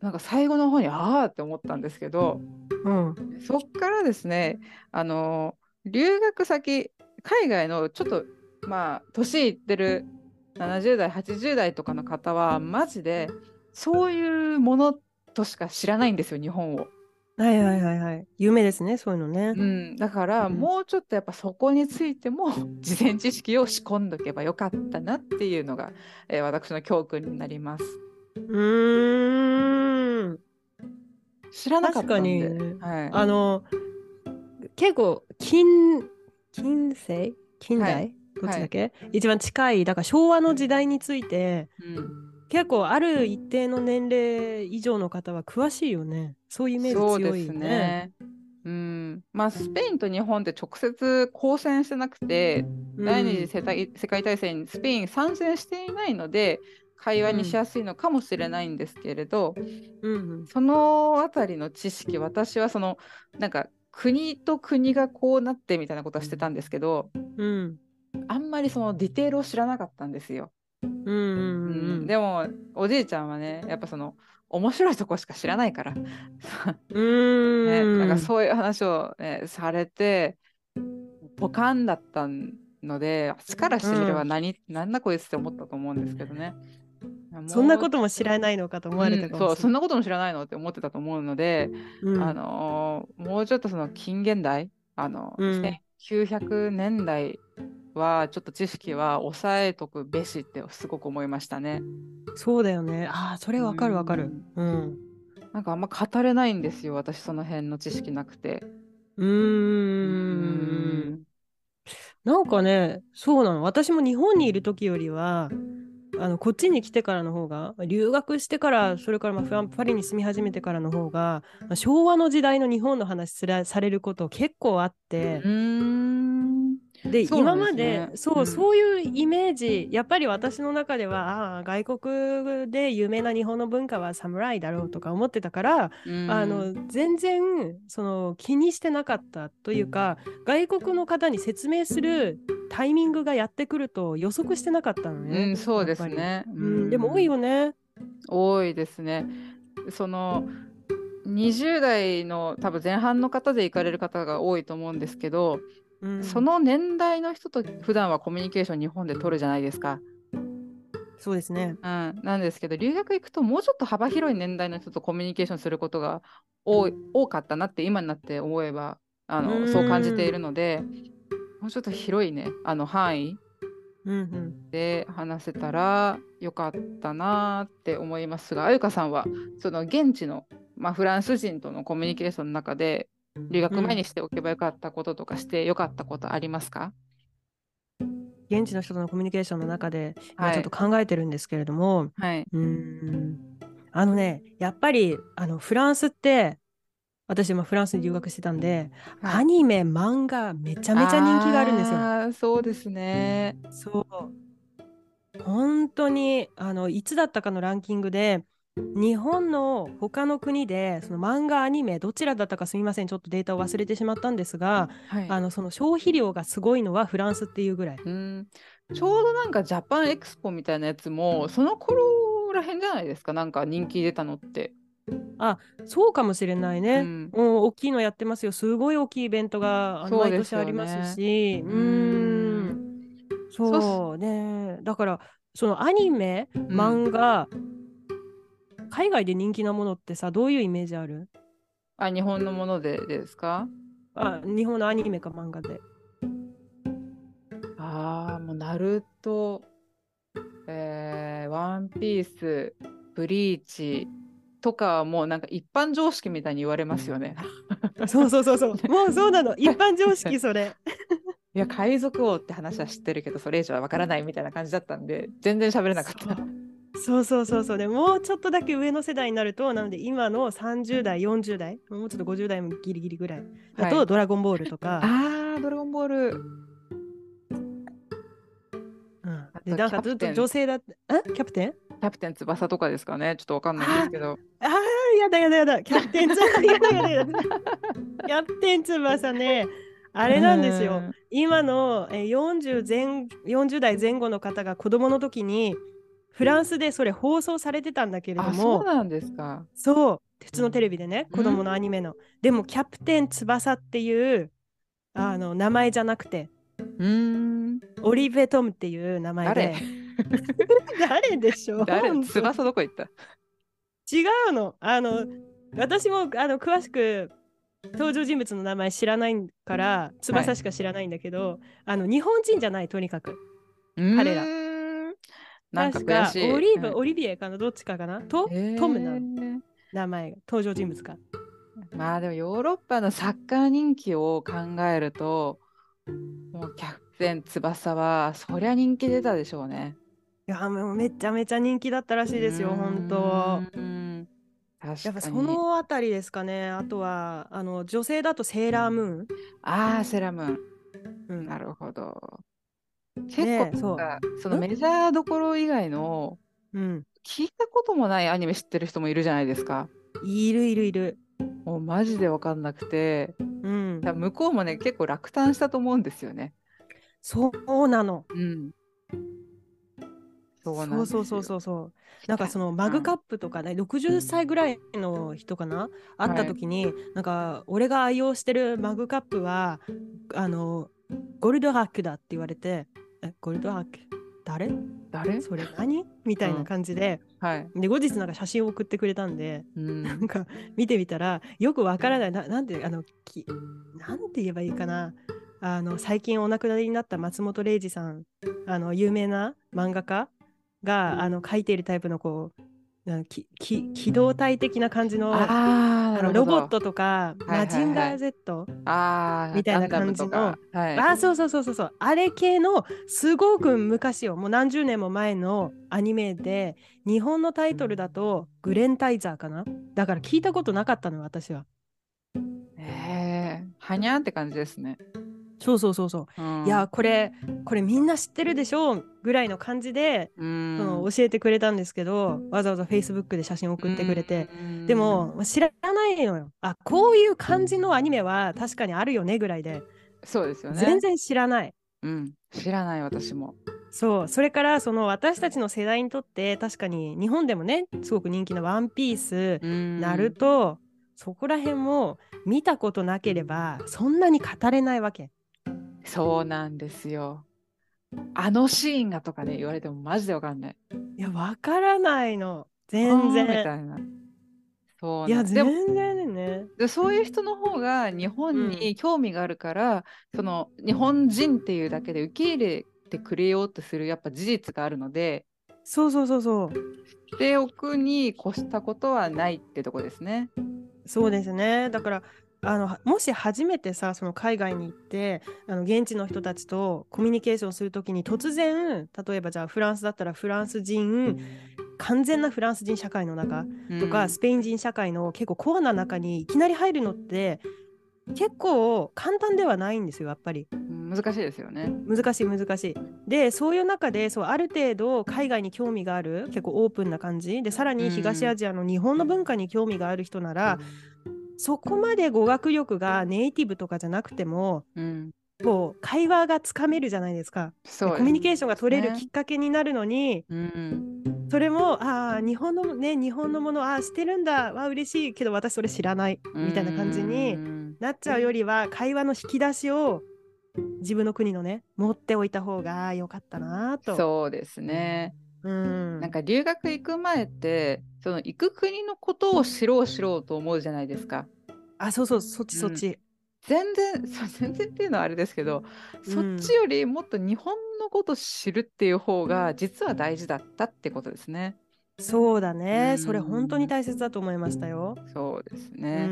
なんか最後の方にああって思ったんですけど、うん、そっからですねあの留学先海外のちょっとまあ年いってる70代80代とかの方はマジでそういうものとしか知らないんですよ日本を。はいはいはいはい。有名ですね、そういうのね。うん、だからもうちょっとやっぱそこについても事前知識を仕込んどけばよかったなっていうのが、えー、私の教訓になります。うん。知らなかったんで。確かに、はい、あの結構近近世近代、はい、どっちだっけ、はい、一番近いだから昭和の時代について、うん、結構ある一定の年齢以上の方は詳しいよね。そういうイメージ強いね。ね。うん。まあ、スペインと日本って直接交戦してなくて、うん、第二次世界大戦にスペイン参戦していないので会話にしやすいのかもしれないんですけれど、うん、その辺りの知識私はそのなんか国と国がこうなってみたいなことはしてたんですけど、うん、あんまりそのディテールを知らなかったんですよ。うんうんうんでもおじいちゃんはねやっぱその面白いとこしか知らないから。うん、ね、なんかそういう話を、ね、されてポカンだったので力してみれば何、うん、なんだこいつって思ったと思うんですけどね。そんなことも知らないのかと思われたかもしれない、うん、そうそんなことも知らないのって思ってたと思うので、うん、あのもうちょっとその近現代あの、うん、1900年代はちょっと知識は抑えとくべしってすごく思いましたね。そうだよね。ああ、それわかるわかる。うん。なんかあんま語れないんですよ、私その辺の知識なくて。うーん。なんかね、そうなの。私も日本にいる時よりは、あのこっちに来てからの方が留学してからそれからまあパリに住み始めてからの方が昭和の時代の日本の話されること結構あってで、ね、今までそう、うん、そういうイメージやっぱり私の中ではあ外国で有名な日本の文化は侍だろうとか思ってたから、うん、あの全然その気にしてなかったというか外国の方に説明するタイミングがやってくると予測してなかったのね。うん、そうですね、うん、でも多いよね。多いですね。その20代の多分前半の方で行かれる方が多いと思うんですけどうん、その年代の人と普段はコミュニケーション日本で取るじゃないですか。そうですね、うん、なんですけど留学行くともうちょっと幅広い年代の人とコミュニケーションすることが多かったなって今になって思えばあのそう感じているのでもうちょっと広いねあの範囲で話せたらよかったなって思いますがあゆかさんはその現地の、まあ、フランス人とのコミュニケーションの中で留学前にしておけばよかったこととかしてよかったことありますか、うん、現地の人とのコミュニケーションの中で、ちょっと考えてるんですけれども、はい、うん。あのねやっぱりあのフランスって私今フランスに留学してたんで、はい、アニメ漫画めちゃめちゃ人気があるんですよ。そうですね。そう。本当にあのいつだったかのランキングで日本の他の国でその漫画アニメどちらだったかすみません。ちょっとデータを忘れてしまったんですが、はい、あのその消費量がすごいのはフランスっていうぐらい。うん。ちょうどなんかジャパンエクスポみたいなやつもその頃らへんじゃないですか？なんか人気出たのって。あそうかもしれないね、うん、もう大きいのやってますよ。すごい大きいイベントが毎年ありますし。う、ね、ん。そうね。だからそのアニメ漫画、うん、海外で人気なものってさどういうイメージある？あ日本のものでですか？あ日本のアニメか漫画でああもうナルトえー、ワンピースブリーチとかはもうなんか一般常識みたいに言われますよね。そうそうそうそう。もうそうなの。一般常識それ。いや海賊王って話は知ってるけどそれ以上はわからないみたいな感じだったんで全然喋れなかった。そうそうそうそうでもうちょっとだけ上の世代になるとなので今の30代40代もうちょっと50代もギリギリぐらいだと、ドラゴンボールとか。ああドラゴンボール。うん、でなんかずっと女性だってえ？キャプテン？キャプテン翼とかですかねちょっとわかんないんですけど。ああ、やだやだやだ。キャプテン翼。やだやだやだ。キャプテン翼ね。あれなんですよ。今の40前40代前後の方が子供の時にフランスでそれ放送されてたんだけれども。そうなんですか。そう。普通のテレビでね、子供のアニメの。でも、キャプテン翼っていうあの名前じゃなくて、うんオリベトムっていう名前で。誰？でしょう？誰？翼どこ行った？違うの。あの、私もあの詳しく登場人物の名前知らないから翼しか知らないんだけど、はい、あの日本人じゃないとにかく彼ら。なんか悔しいオリーブ、はい、オリビエかな？どっちかかなと、トムな名前が登場人物か。まあでもヨーロッパのサッカー人気を考えるともうキャプテン翼はそりゃ人気出たでしょうね。いやもうめちゃめちゃ人気だったらしいですよ、本当。やっぱそのあたりですかね。あとはあの女性だとセーラームーン。ああ、セーラームーン。うん、なるほど。結構、ね、そう。そのメジャーどころ以外の、うん、聞いたこともないアニメ知ってる人もいるじゃないですか。いるいるいる。もうマジで分かんなくて、うん、向こうもね結構落胆したと思うんですよね。そうなの。うん、そうそうそうそうそう。なんかそのマグカップとかね、60歳ぐらいの人かな、会った時に、はい、なんか俺が愛用してるマグカップはあのゴルドハックだって言われてえゴルドハック誰？誰？それ何？みたいな感じで、うん、はい、で後日なんか写真を送ってくれたんで、うん、なんか見てみたらよくわからない。ななんてあのきなんて言えばいいかな。あの最近お亡くなりになった松本零士さんあの有名な漫画家があの書いているタイプのこうきき機動体的な感じのあのロボットとか、マジンガー Z みたいな感じの、はい、あそうそうそうそうそう。あれ系のすごく昔よもう何十年も前のアニメで日本のタイトルだとグレンタイザーかな？だから聞いたことなかったの私は。へえはにゃって感じですね。そうそうそうそう、うん、いやこれこれみんな知ってるでしょうぐらいの感じで、うん、その教えてくれたんですけどわざわざ Facebook で写真送ってくれて、うん、でも知らないのよ。あこういう感じのアニメは確かにあるよねぐらいで。そうですよね。全然知らない。うん。知らない私も。そう。それからその私たちの世代にとって確かに日本でもねすごく人気の「ワンピースナルトそこら辺も見たことなければそんなに語れないわけ。そうなんですよ。あのシーンがとかね言われてもマジでわかんない。いやわからないの全然。みたいな。そういや全然ねでそういう人の方が日本に興味があるから、うん、その日本人っていうだけで受け入れてくれようとするやっぱ事実があるのでそうそうそうそうしておくに越したことはないってとこですね。そうですねだからあのもし初めてさその海外に行ってあの現地の人たちとコミュニケーションするときに突然例えばじゃあフランスだったらフランス人完全なフランス人社会の中とか、うん、スペイン人社会の結構コアな中にいきなり入るのって結構簡単ではないんですよやっぱり。難しいですよね。難しい難しい。でそういう中でそうある程度海外に興味がある結構オープンな感じでさらに東アジアの日本の文化に興味がある人なら、うん、そこまで語学力がネイティブとかじゃなくても、うん、こう会話がつかめるじゃないですか。コミュニケーションが取れるきっかけになるのに、うん、それもああ日本のね日本のものああしてるんだわ嬉しいけど私それ知らないみたいな感じになっちゃうよりは会話の引き出しを自分の国のね持っておいた方が良かったなと。そうですね。うん、なんか留学行く前ってその行く国のことを知ろう知ろうと思うじゃないですか。あそうそうそっちそっち。うん、全然そ全然っていうのはあれですけど、そっちよりもっと日本のこと知るっていう方が実は大事だったってことですね。そうだね、それ本当に大切だと思いましたよ。そうですね。う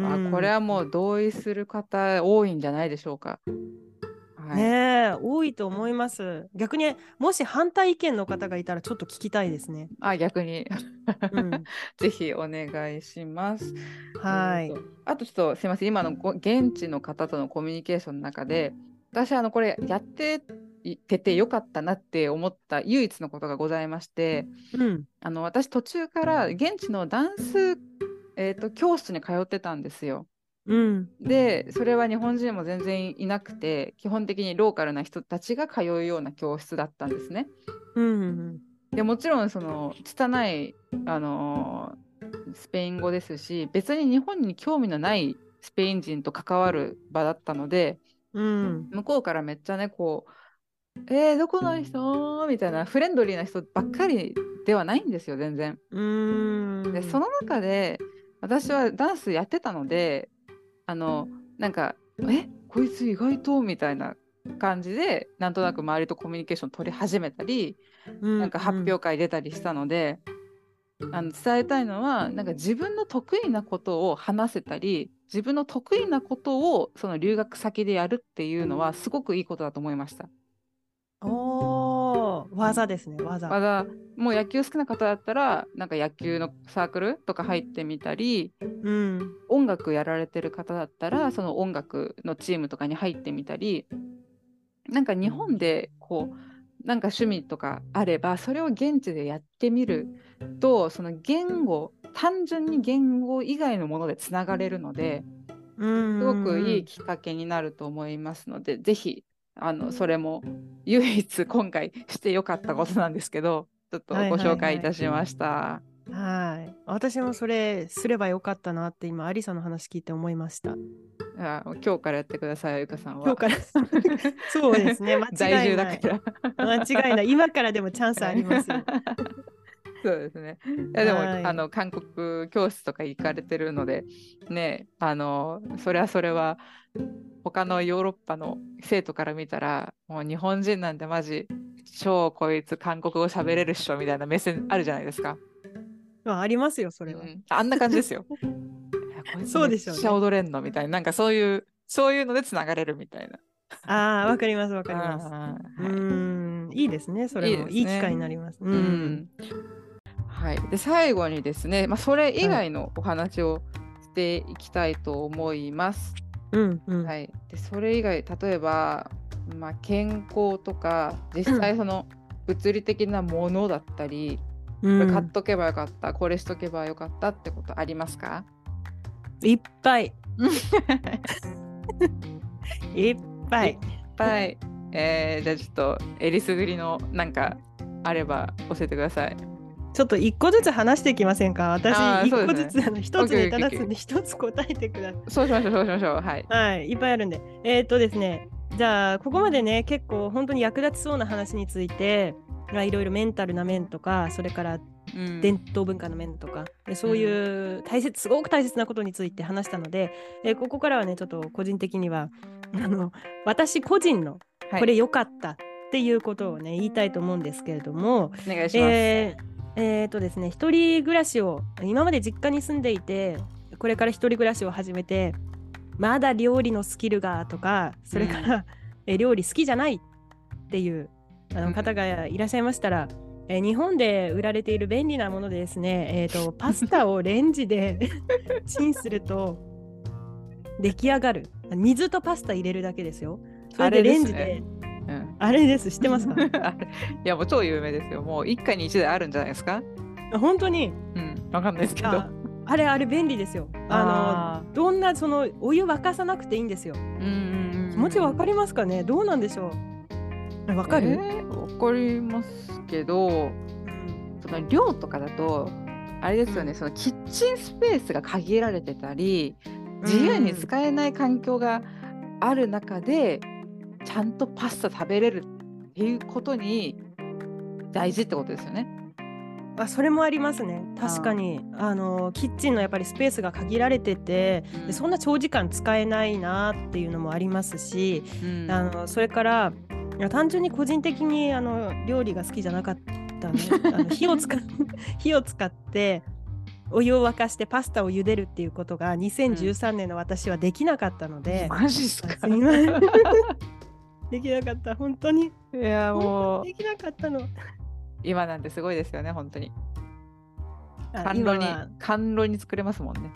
ん、あこれはもう同意する方多いんじゃないでしょうか。はい、ね多いと思います。逆にもし反対意見の方がいたらちょっと聞きたいですね。あ逆に、うん、ぜひお願いします。はい。あとちょっとすみません今の現地の方とのコミュニケーションの中で私あのこれやってててよかったなって思った唯一のことがございまして、うん、あの私途中から現地のダンス、えーと、教室に通ってたんですよ。うん、でそれは日本人も全然いなくて基本的にローカルな人たちが通うような教室だったんですね。うん、でもちろんその拙い、あのー、スペイン語ですし別に日本に興味のないスペイン人と関わる場だったので、うん、向こうからめっちゃねこうえー、どこの人？みたいなフレンドリーな人ばっかりではないんですよ全然。うん。でその中で私はダンスやってたのであのなんか「えこいつ意外と」みたいな感じでなんとなく周りとコミュニケーション取り始めたり、うんなんか発表会出たりしたので。あの伝えたいのはなんか自分の得意なことを話せたり自分の得意なことをその留学先でやるっていうのはすごくいいことだと思いました。お技ですね技。技。もう野球好きな方だったらなんか野球のサークルとか入ってみたり、うん、音楽やられてる方だったらその音楽のチームとかに入ってみたりなんか日本でこうなんか趣味とかあればそれを現地でやってみるとその言語単純に言語以外のものでつながれるのですごくいいきっかけになると思いますのでぜひあのそれも唯一今回してよかったことなんですけどちょっとご紹介いたしました。はい私もそれすればよかったなって今アリサの話聞いて思いました。あ今日からやってください、ゆかさんは。今日からそうですね、間違いない。間違いない。今からでもチャンスありますよ。そうですね。いやでも、はい、あの韓国教室とか行かれてるので、ね、あのそれはそれは他のヨーロッパの生徒から見たら、もう日本人なんてマジ、超こいつ韓国語喋れるっしょみたいな目線あるじゃないですか。まあ、ありますよ、それは。うん、あんな感じですよ。そうでしょう、ね。踊れんのみたいな、なんかそういう、そういうのでつながれるみたいな。ああ、わかります、わかります。うん、いいですね、それもいい,、いい機会になります。うん。はい、で最後にですね、まあ、それ以外のお話をしていきたいと思います。うんうん、はい、でそれ以外例えば、まあ、健康とか実際 その物理的なものだったり、うん、これ買っとけばよかったこれしとけばよかったってことありますか？いっぱい。いっぱい。いっぱい。えー、じゃあちょっとえりすぐりのなんかあれば教えてください。ちょっと一個ずつ話していきませんか？私一個ずつ、ね、あの一つネタ出すんで一つ答えてください。そうしましょうそうしましょうはい。はい、いっぱいあるんで。えー、っとですねじゃあここまでね結構本当に役立ちそうな話についていろいろメンタルな面とかそれから伝統文化の面とか、うん、そういう大切すごく大切なことについて話したので、えー、ここからはねちょっと個人的にはあの私個人のこれ良かったっていうことをね、言いたいと思うんですけれどもお願いします。えーえっ、ー、とですね、一人暮らしを、今まで実家に住んでいて、これから一人暮らしを始めて、まだ料理のスキルがとか、それから、うん、え料理好きじゃないっていうあの方がいらっしゃいましたら、うん、え日本で売られている便利なものでですね、えーと、パスタをレンジで チンすると出来上がる。水とパスタ入れるだけですよ。それでレンジでうん、あれです。知ってますか？いやもう超有名ですよ。もう一家に一台あるんじゃないですか？本当に。うん。わかんないですけど。あれあれ便利ですよ。あのどんなそのお湯沸かさなくていいんですよ、うん気持ちわかりますかね？どうなんでしょう？わかる？わ、えー、かりますけど、うん、その量とかだとあれですよね、うん、そのキッチンスペースが限られてたり自由に使えない環境がある中で、ちゃんとパスタ食べれるっていうことに大事ってことですよね。あそれもありますね。確かに。あのキッチンのやっぱりスペースが限られてて、うん、そんな長時間使えないなっていうのもありますし、うん、あのそれから単純に個人的にあの料理が好きじゃなかったね あの火を使 火を使ってお湯を沸かしてパスタを茹でるっていうことが2013年の私はできなかったので、うん、マジっすか？できなかった。本当に？いやもう。できなかったの？今なんてすごいですよね本当に。甘露に甘露に作れますもんね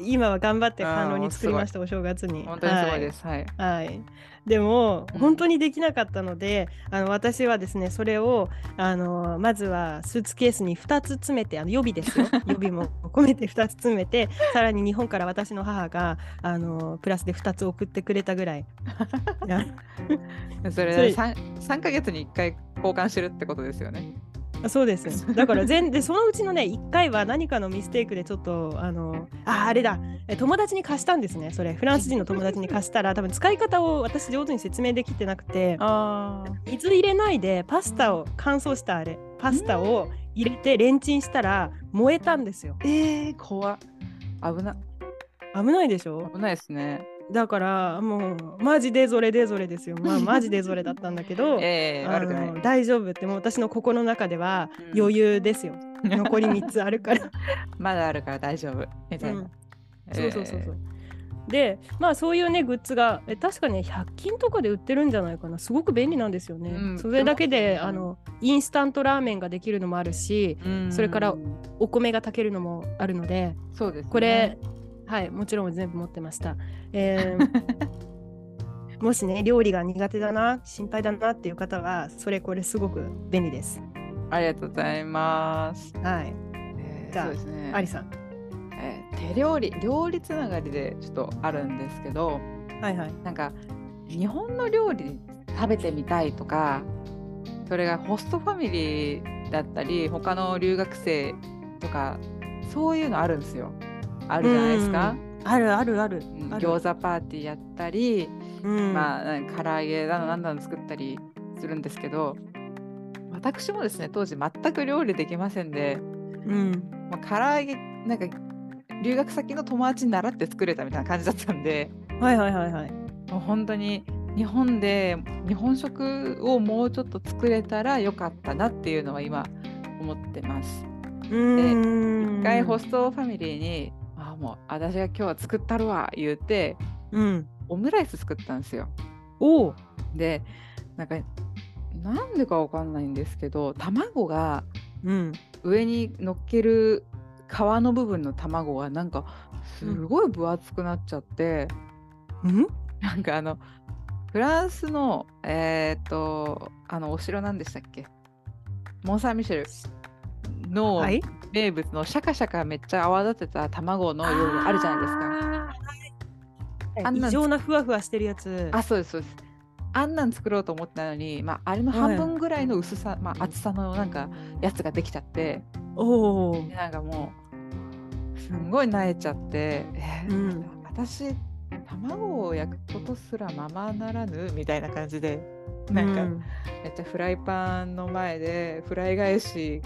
今は頑張って甘露に作りましたお正月に。本当にすごいです。はい、はい、でも、うん、本当にできなかったのであの私はですねそれをあのまずはスーツケースに2つ詰めてあの予備ですよ。予備も込めて2つ詰めてさらに日本から私の母があのプラスで2つ送ってくれたぐらい。それそれ 3, 3ヶ月に1回交換してるってことですよねそうです。だから全 でそのうちのね1回は何かのミステイクでちょっとあのああれだ。友達に貸したんですね。それフランス人の友達に貸したら多分使い方を私上手に説明できてなくて水入れないでパスタを乾燥したあれパスタを入れてレンチンしたら燃えたんですよ。えー、怖危な。危ないでしょ？危ないですね。だからもうマジでぞれでぞれですよ。まあマジでぞれだったんだけど、えー、あの大丈夫ってもう私の心の中では余裕ですよ。うん、残り3つあるから。まだあるから大丈夫みたいな。うん、そうそうそうそう。でまあそういうねグッズがえ確かね100均とかで売ってるんじゃないかなすごく便利なんですよね。うん、それだけであのインスタントラーメンができるのもあるし、それからお米が炊けるのもあるのでそうです、ね、これはいもちろん全部持ってました。えー、もしね料理が苦手だな心配だなっていう方はそれこれすごく便利です。ありがとうございます。はい。えー、じゃあ、ね、アリさん。えー、手料理料理つながりでちょっとあるんですけど、はいはい。なんか日本の料理食べてみたいとかそれがホストファミリーだったり他の留学生とかそういうのあるんですよ。あるじゃないですか？あるあるある。餃子パーティーやったり、うん、まあ唐揚げだのなんだの作ったりするんですけど私もですね当時全く料理できませんで、うんまあ、唐揚げなんか留学先の友達に習って作れたみたいな感じだったんではいはいはいはいもう本当に日本で日本食をもうちょっと作れたらよかったなっていうのは今思ってます。で一回ホストファミリーにもう私が今日は作ったるわ言うて、うん、オムライス作ったんですよ。おでなんかなんでかわかんないんですけど卵が上に乗っける皮の部分の卵がなんかすごい分厚くなっちゃって、うん、なんかあのフランスのえっ、とあのお城なんでしたっけ？モン・サン・ミシェルの名物のシャカシャカめっちゃ泡立てた卵の料理あるじゃないですか。あんな異常なふわふわしてるやつ。あ、そうです、そうです。あんなん作ろうと思ったのに、まあ、あれの半分ぐらいの薄さ、はい、まあ、厚さのなんかやつができちゃって、おお。なんかもう、すんごい慣れちゃって、えー、うん、私、卵を焼くことすらままならぬみたいな感じで、なんか、めっちゃフライパンの前でフライ返し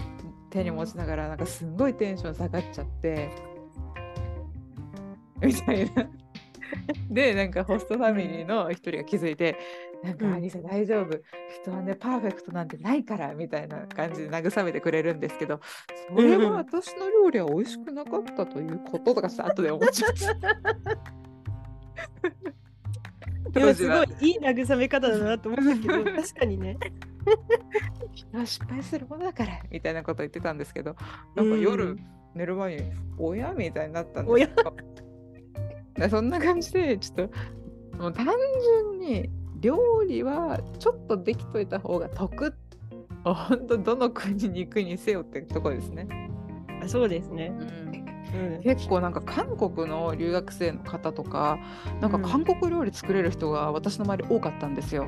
手に持ちながらなんかすんごいテンション下がっちゃって みたいな。でなんかホストファミリーの一人が気づいて「なんかアリサ大丈夫人はねパーフェクトなんてないから」みたいな感じで慰めてくれるんですけどそれは私の料理は美味しくなかったということとかさ後で思っちゃった。でもすごいいい慰め方だなと思ったけど 確かにね。失敗するものだからみたいなこと言ってたんですけどなんか夜寝る前に親みたいになったんですよ。そんな感じでちょっともう単純に料理はちょっとできといた方が得。本当どの国に行くにせよってとこですね。そうですね、うんうん、結構なんか韓国の留学生の方とかなんか韓国料理作れる人が私の周り多かったんですよ。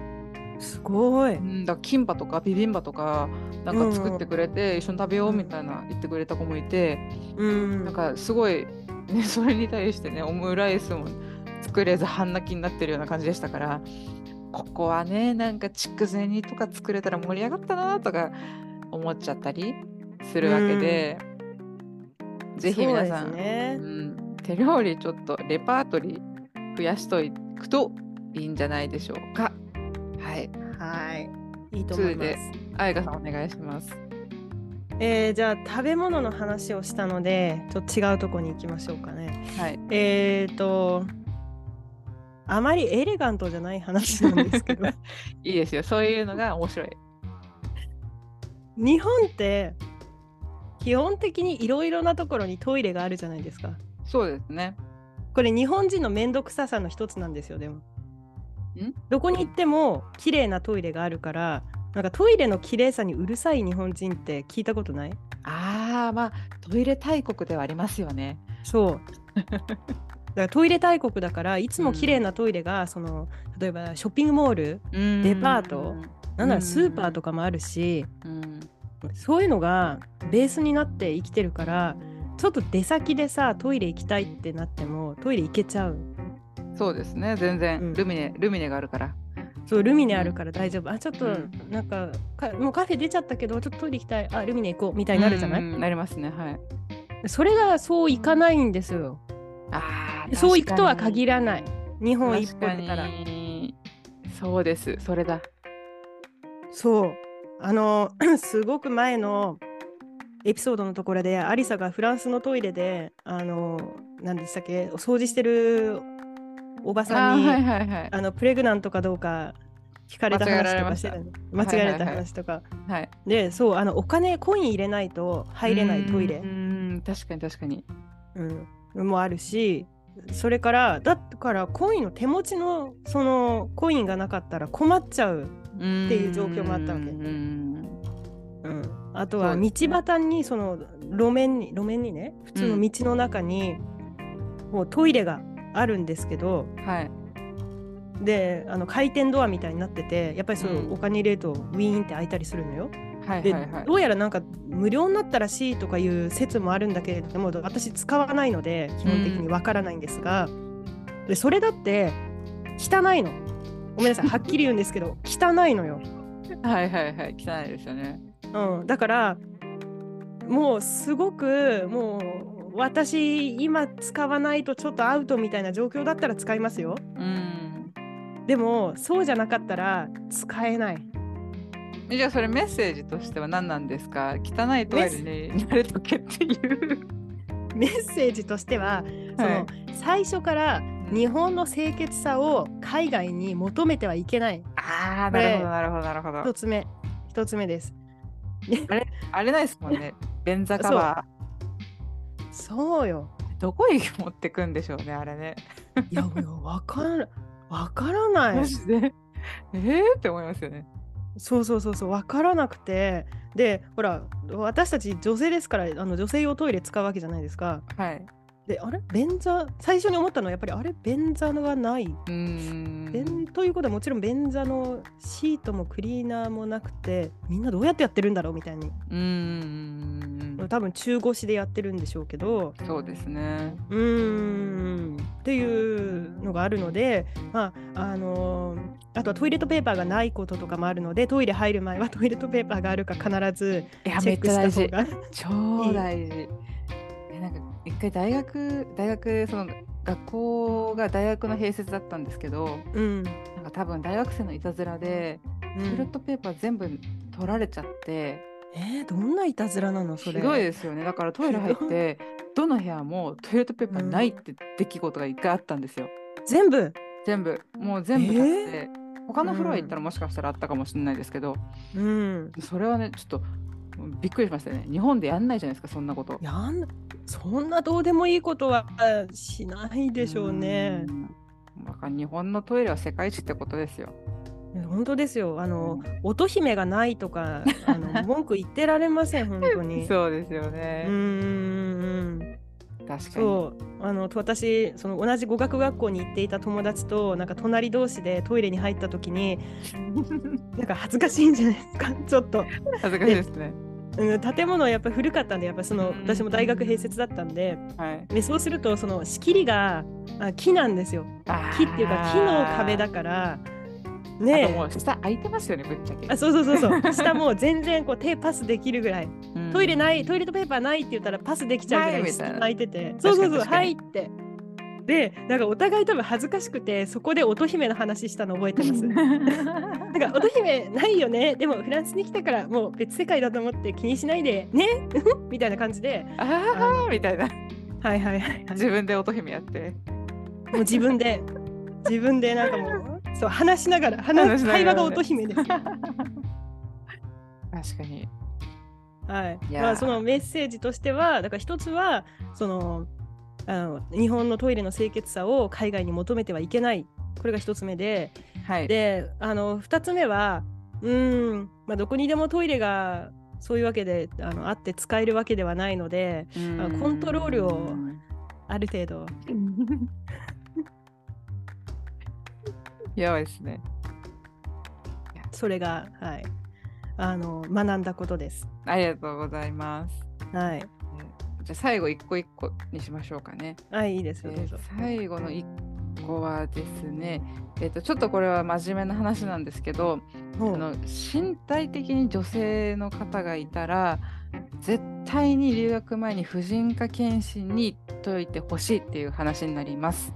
すごい、うん、だキンパとかビビンバとかなんか作ってくれて、一緒に食べようみたいな言ってくれた子もいて、うん、なんかすごい、ね、それに対してねオムライスも作れず半泣きになってるような感じでしたからここはねなんか筑前煮とか作れたら盛り上がったなとか思っちゃったりするわけで、うん、ぜひ皆さん、ね、うん、手料理ちょっとレパートリー増やしといくといいんじゃないでしょうか。はい。はい。いいと思います。あやかさんお願いします。えー、じゃあ食べ物の話をしたのでちょっと違うとこに行きましょうかね。はい。えっ、ー、とあまりエレガントじゃない話なんですけど いいですよそういうのが面白い日本って基本的にいろいろなところにトイレがあるじゃないですか。そうですね。これ日本人の面倒くささの一つなんですよでも。どこに行っても綺麗なトイレがあるからなんかトイレの綺麗さにうるさい日本人って聞いたことない？ああまあトイレ大国ではありますよね。そう。からトイレ大国だからいつも綺麗なトイレが、その例えばショッピングモール、デパート、なんならスーパーとかもあるし、そういうのがベースになって生きてるからちょっと出先でさトイレ行きたいってなってもトイレ行けちゃう。そうですね。全然、うん、ルミネルミネがあるから。そうルミネあるから大丈夫、うん、あちょっとなんかかもうカフェ出ちゃったけどちょっとトイレ行きたい。あルミネ行こう。みたいになるじゃない、なりますね。はい。それがそういかないんですよ。あそういくとは限らない。日本一歩出たら。そうです。それだ。そうあの すごく前のエピソードのところでアリサがフランスのトイレであの何でしたっけお掃除してるおばさんにあ、はいはいはい、あのプレグナントかどうか聞かれた話とかして間違えられた話とか、はいはいはい、でそうあのお金コイン入れないと入れないトイレ。うん確かに確かに、うん、もあるしそれからだからコインの手持ちのそのコインがなかったら困っちゃうっていう状況もあったわけ。うん。あとは道端にその路面に路面にね普通の道の中にもうトイレがあるんですけど、はい、であの回転ドアみたいになっててやっぱりそう、お金入れるとウィーンって開いたりするのよ。はいはいはい、どうやらなんか無料になったらしいとかいう説もあるんだけれども私使わないので基本的にわからないんですが、うん、でそれだって汚いのごめんなさい。はっきり言うんですけど汚いのよ。はいはいはい。汚いですよね、うん、だからもうすごくもう私今使わないとちょっとアウトみたいな状況だったら使いますよ、うん、でもそうじゃなかったら使えない。じゃあそれメッセージとしては何なんですか？汚いトイレに慣れとけっていう。メッセージとしては、その最初から日本の清潔さを海外に求めてはいけない。ああ、なるほど、なるほど、なるほど。一つ目、一つ目です。あれ、あれないですもんね。便座カバー。そうよ。どこに持ってくんでしょうね、あれね。いや、わからない。わからない。マジで？えー、って思いますよね。そうそうそうそう分からなくてでほら私たち女性ですからあの女性用トイレ使うわけじゃないですか。はいであれ？便座？最初に思ったのはやっぱりあれ便座がない。便ということはもちろん便座のシートもクリーナーもなくてみんなどうやってやってるんだろうみたいに。うん多分中腰でやってるんでしょうけど。そうですね。うん。っていうのがあるのでまああのー、あとはトイレットペーパーがないこととかもあるのでトイレ入る前はトイレットペーパーがあるか必ずチェックした方が。超大事。なんか一回大学大学その学校が大学の併設だったんですけど、うん、なんか多分大学生のいたずらで、うん、トイレットペーパー全部取られちゃって。えー、どんないたずらなのそれ。ひどいですよね。だからトイレ入ってどの部屋もトイレットペーパーないって出来事が一回あったんですよ、うん、全部？全部。もう全部買って、えー、他のフロア行ったらもしかしたらあったかもしれないですけど、うん、それはねちょっとびっくりしましたね日本でやんないじゃないですかそんなことやんそんなどうでもいいことはしないでしょうねだから日本のトイレは世界一ってことですよ本当ですよ。あの、乙姫がないとか、あの文句言ってられません、本当に。そうですよね。うん。確かに。そう、あの、私、その同じ語学学校に行っていた友達と、なんか隣同士でトイレに入った時に。なんか恥ずかしいんじゃないですか、ちょっと。恥ずかしいですね。うん、建物はやっぱ古かったんでやっぱその私も大学併設だったんで,、はい、でそうするとその仕切りがあ木なんですよ木っていうか木の壁だからねもう下空いてますよねぶっちゃけ。あそうそうそうそう。下もう全然こう手パスできるぐらい、うん、トイレないトイレットペーパーないって言ったらパスできちゃうぐらい空いてて。そうそうそうはいって。でなんかお互い多分恥ずかしくてそこで乙姫の話したの覚えてます。なんか乙姫ないよね。でもフランスに来たからもう別世界だと思って気にしないでね？みたいな感じで。ああみたいな。はいはいはい、自分で乙姫やって。もう自分で。自分でなんかもうそう話しながら話し会話が乙姫です 確かに。はい。まあそのメッセージとしてはだから一つはそのあの日本のトイレの清潔さを海外に求めてはいけない。これが1つ目で、はい、であの2つ目はうん、まあ、どこにでもトイレがそういうわけであのあって使えるわけではないのでコントロールをある程度 やばいですね。それがはい。あの学んだことです。ありがとうございます。はい。じゃあ最後一個一個にしましょうかね。はい、いいですよ、どうぞ。最後の一個はですね、えーと、ちょっとこれは真面目な話なんですけど、あの身体的に女性の方がいたら絶対に留学前に婦人科検診に行っといてほしいっていう話になります。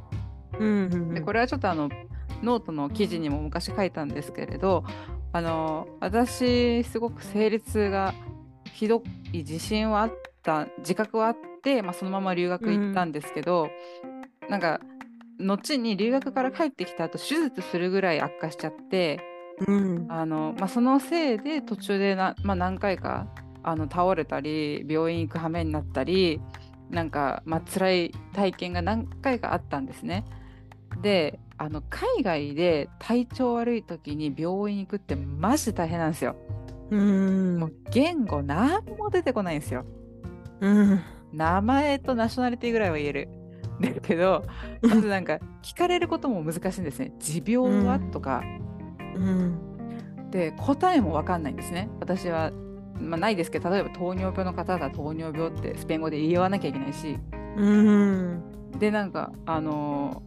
うんうんうん、でこれはちょっとあのノートの記事にも昔書いたんですけれどあの私すごく生理痛がひどい自信はあった自覚はあって、まあ、そのまま留学行ったんですけど、うん、なんか後に留学から帰ってきた後手術するぐらい悪化しちゃって、うんあのまあ、そのせいで途中でな、まあ、何回かあの倒れたり病院行く羽目になったりなんか、まあ辛い体験が何回かあったんですね。であの海外で体調悪い時に病院行くってマジで大変なんですよ。うんもう言語何も出てこないんですよ。うん、名前とナショナリティぐらいは言える。だけどまずなんか聞かれることも難しいんですね。持病は、とか。うん、で答えも分かんないんですね。私は、まあ、ないですけど例えば糖尿病の方が糖尿病ってスペイン語で言わなきゃいけないし。うん、でなんかあのな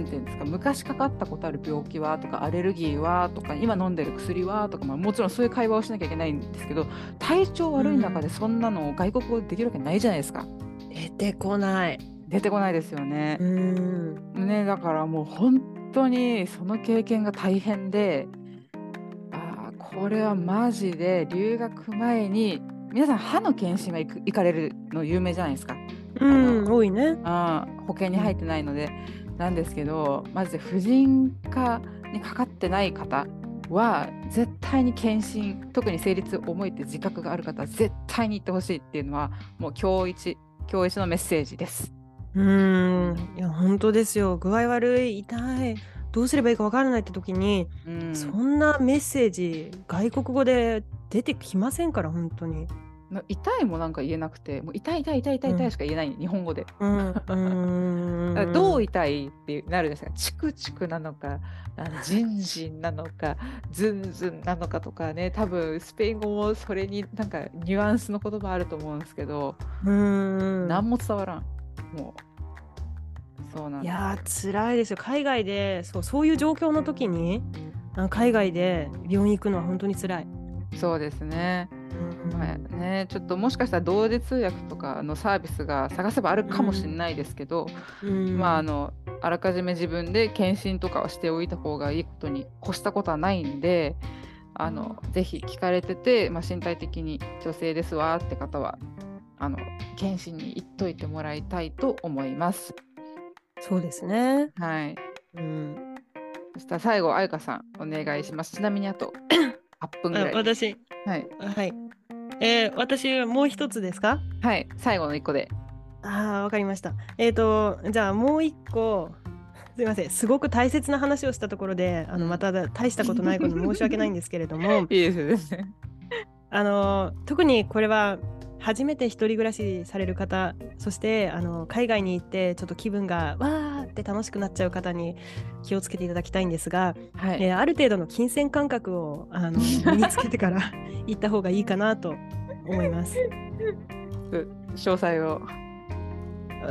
んていうんですか昔かかったことある病気はとかアレルギーはとか今飲んでる薬はとか、まあ、もちろんそういう会話をしなきゃいけないんですけど体調悪い中でそんなの外国語できるわけないじゃないですか。出てこない。出てこないですよね。うんねだからもう本当にその経験が大変であこれはマジで留学前に皆さん歯の検診は行かれるの有名じゃないですか。うん、多いね。あ保険に入ってないので。なんですけどまず婦人科にかかってない方は絶対に検診特に生理痛重いって自覚がある方は絶対に行ってほしいっていうのはもう今日一今日一のメッセージです。うんいや本当ですよ具合悪い痛いどうすればいいかわからないって時に、うん、そんなメッセージ外国語で出てきませんから本当に。痛いもなんか言えなくてもう痛い痛い痛い痛い痛いしか言えない、うん、日本語で、うん、どう痛いってなるんですか。チクチクなのかあのジンジンなのかズンズンなのかとかね。多分スペイン語もそれになんかニュアンスの言葉あると思うんですけどうん。何も伝わらん。もう。そうなんいや辛いですよ。海外でそうそういう状況の時に海外で病院行くのは本当に辛い。そうですねまあね、ちょっともしかしたら同時通訳とかのサービスが探せばあるかもしれないですけど、うん、まああのあらかじめ自分で検診とかをしておいた方がいいことに越したことはないんであのぜひ聞かれてて、まあ、身体的に女性ですわって方はあの検診に行っといてもらいたいと思います。そうですね。はい。うん。そしたら最後、あゆかさん、お願いします。ちなみにあと 8分ぐらい。私、はい。はい。えー、私もう一つですか？はい。最後の一個で。ああわかりました。えっ、ー、とじゃあもう一個。すいません。すごく大切な話をしたところであのまた大したことないこと申し訳ないんですけれども。いいですね。あの特にこれは初めて一人暮らしされる方そしてあの海外に行ってちょっと気分がわーって楽しくなっちゃう方に気をつけていただきたいんですが、はい、えー、ある程度の金銭感覚をあの 身につけてから行った方がいいかなと思います。詳細を。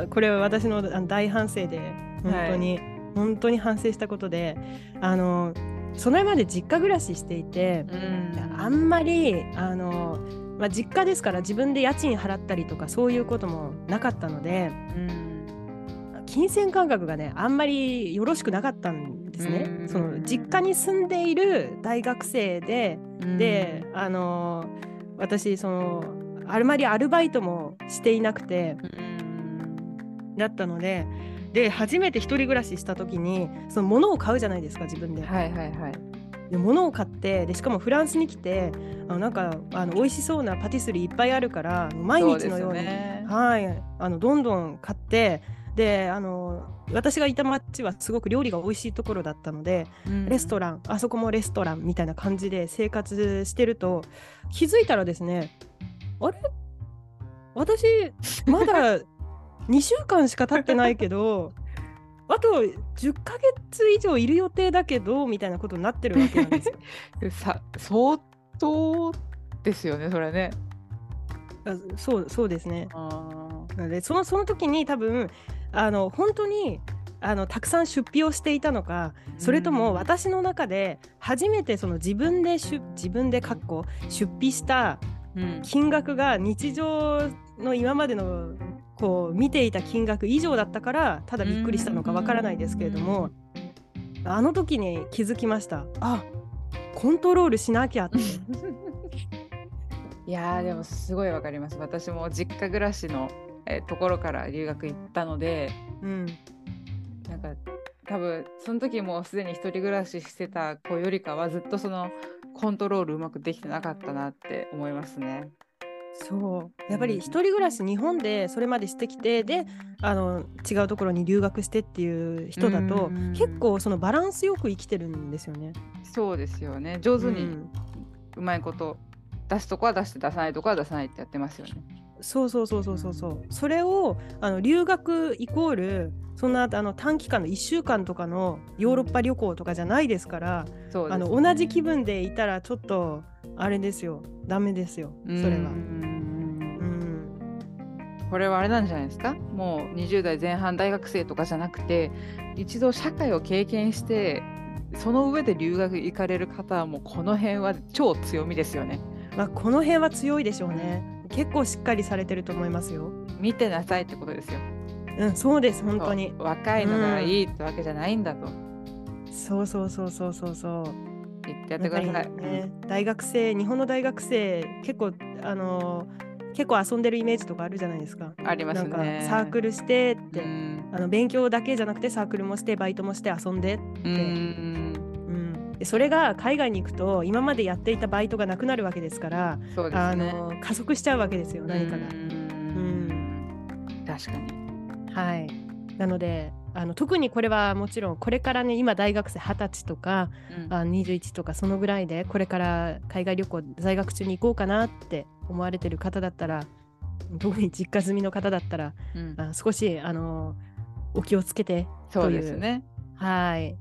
これは私の大反省で本当に、はい、本当に反省したことであのそれまで実家暮らししていて、うん、あんまりあのまあ、実家ですから自分で家賃払ったりとかそういうこともなかったので、うん、金銭感覚がねあんまりよろしくなかったんですね。うん、その実家に住んでいる大学生で、うん、であの私そのあんまりアルバイトもしていなくて、だったので。で初めて一人暮らしした時にその物を買うじゃないですか自分で。はいはいはい、で物を買ってでしかもフランスに来てあのなんかあの美味しそうなパティスリーいっぱいあるから毎日のように、ね、はいあのどんどん買ってであの私がいた町はすごく料理が美味しいところだったので、うん、レストランあそこもレストランみたいな感じで生活してると気づいたらですねあれ？私まだ2週間しか経ってないけどあと10ヶ月以上いる予定だけどみたいなことになってるわけなんですよ。さ相当ですよねそれね。あそうそうですね。なのでそのその時に多分あの本当にあのたくさん出費をしていたのかそれとも私の中で初めてその自分で自分でかっこ出費した金額が日常の今までのこう見ていた金額以上だったからただびっくりしたのかわからないですけれどもあの時に気づきました。あコントロールしなきゃって。いやでもすごいわかります。私も実家暮らしの、えところから留学行ったので、うん、なんか多分その時もすでに一人暮らししてた子よりかはずっとそのコントロールうまくできてなかったなって思いますね。そう。やっぱり一人暮らし日本でそれまでしてきてであの違うところに留学してっていう人だと結構そのバランスよく生きてるんですよね。そうですよね。上手にうまいこと出すとこは出して出さないとこは出さないってやってますよね。そうそうそうそうそうそう。それをあの留学イコールそんなあの短期間の1週間とかのヨーロッパ旅行とかじゃないですから、ね、あの同じ気分でいたらちょっとあれですよ。ダメですよ。それは。これはあれなんじゃないですか？もう20代前半大学生とかじゃなくて一度社会を経験してその上で留学行かれる方はもうこの辺は超強みですよね。まあ、この辺は強いでしょうね。結構しっかりされてると思いますよ。見てなさいってことですよ。うん、そうです本当に。若いのがいいってわけじゃないんだと。うん、そうそうそうそうそうそう。言ってやってください。ね、大学生日本の大学生結構あの結構遊んでるイメージとかあるじゃないですか。ありますね。サークルしてって、あの勉強だけじゃなくてサークルもしてバイトもして遊んでって。うん、でそれが海外に行くと今までやっていたバイトがなくなるわけですから、ね、あの加速しちゃうわけですよ何かが。うん、確かに。はい。なのであの特にこれはもちろんこれからね今大学生二十歳とか、うん、あ21とかそのぐらいでこれから海外旅行在学中に行こうかなって思われてる方だったら特に実家住みの方だったら、うん、あ少しあのお気をつけてそうですね。はい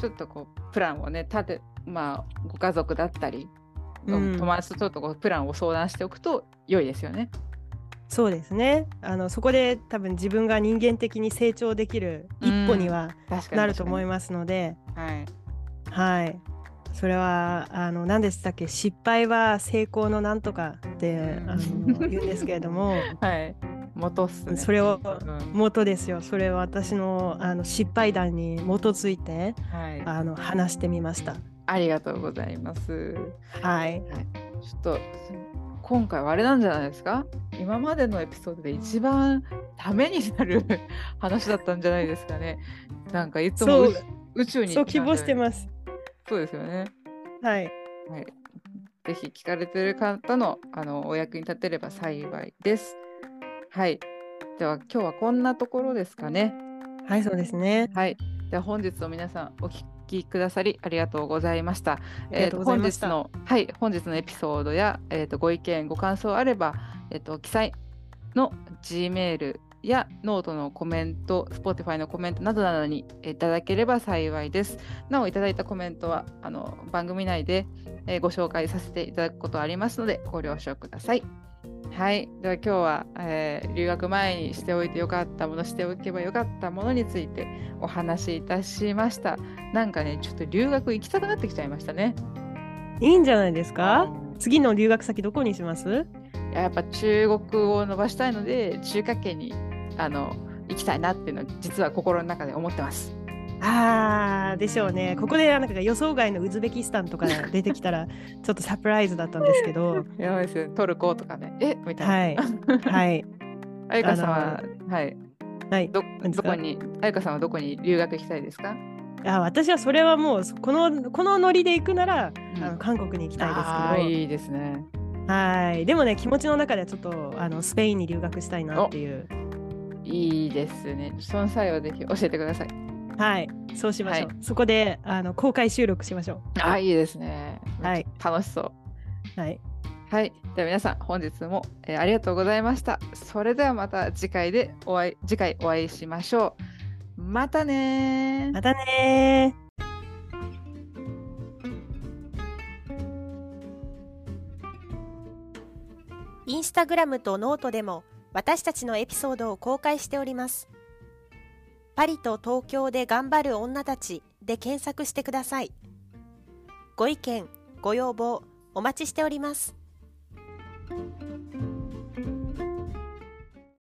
ちょっとこうプランをね立てまあご家族だったり、うん、友達とちょっとこうプランを相談しておくと良いですよね。そうですね。あのそこで多分自分が人間的に成長できる一歩にはなると思いますので、はい、はい、それはあの何でしたっけ？失敗は成功のなんとかってあの言うんですけれども、はい、元っす、ね、それを、元ですよそれを私のあの失敗談に基づいて、はい、あの話してみました。ありがとうございます。はい、はい、ちょっと今回はあれなんじゃないですか？今までのエピソードで一番ためになる 話だったんじゃないですかね。なんかいつも宇宙にそう希望してます。そうですよね。はい。はい、ぜひ聞かれてる方のあのお役に立てれば幸いです。はい。では今日はこんなところですかね。はい、そうですね。はい。では本日の皆さんお聞きくださりありがとうございました。えー、本日のはい本日のエピソードやえっ、ー、とご意見ご感想あればえっ、ー、と記載の G メールやノートのコメント、Spotify のコメントなどなどにいただければ幸いです。なお、いただいたコメントはあの番組内で、えー、ご紹介させていただくことありますので、ご了承ください。はい。では今日は、えー、留学前にしておいてよかったもの、しておけばよかったものについてお話しいたしました。なんかね、ちょっと留学行きたくなってきちゃいましたね。いいんじゃないですか？次の留学先どこにします？やっぱ中国語を伸ばしたいので中華圏にあの行きたいなっていうのは実は心の中で思ってます。あーでしょうね。ここでなんか予想外のウズベキスタンとか出てきたら ちょっとサプライズだったんですけど。やばいですトルコとかね。えみたいな。はい。はい。あさんは、はい。はい、どどこに、あゆかさんはどこに留学行きたいですか？あ私はそれはもうこのこのノリで行くなら、うん、あの韓国に行きたいですけど。いいですね。はいでもね気持ちの中ではちょっとあのスペインに留学したいなっていういいですねその際はぜひ教えてくださいはいそうしましょう、はい、そこであの公開収録しましょう。あいいですね。はい。楽しそう。はい。はい。では皆さん、本日も、えー、ありがとうございました。それではまた次回でお会い、次回お会いしましょう。またねまたねインスタグラムとノートでも私たちのエピソードを公開しております。パリと東京で頑張る女たちで検索してください。ご意見、ご要望、お待ちしております。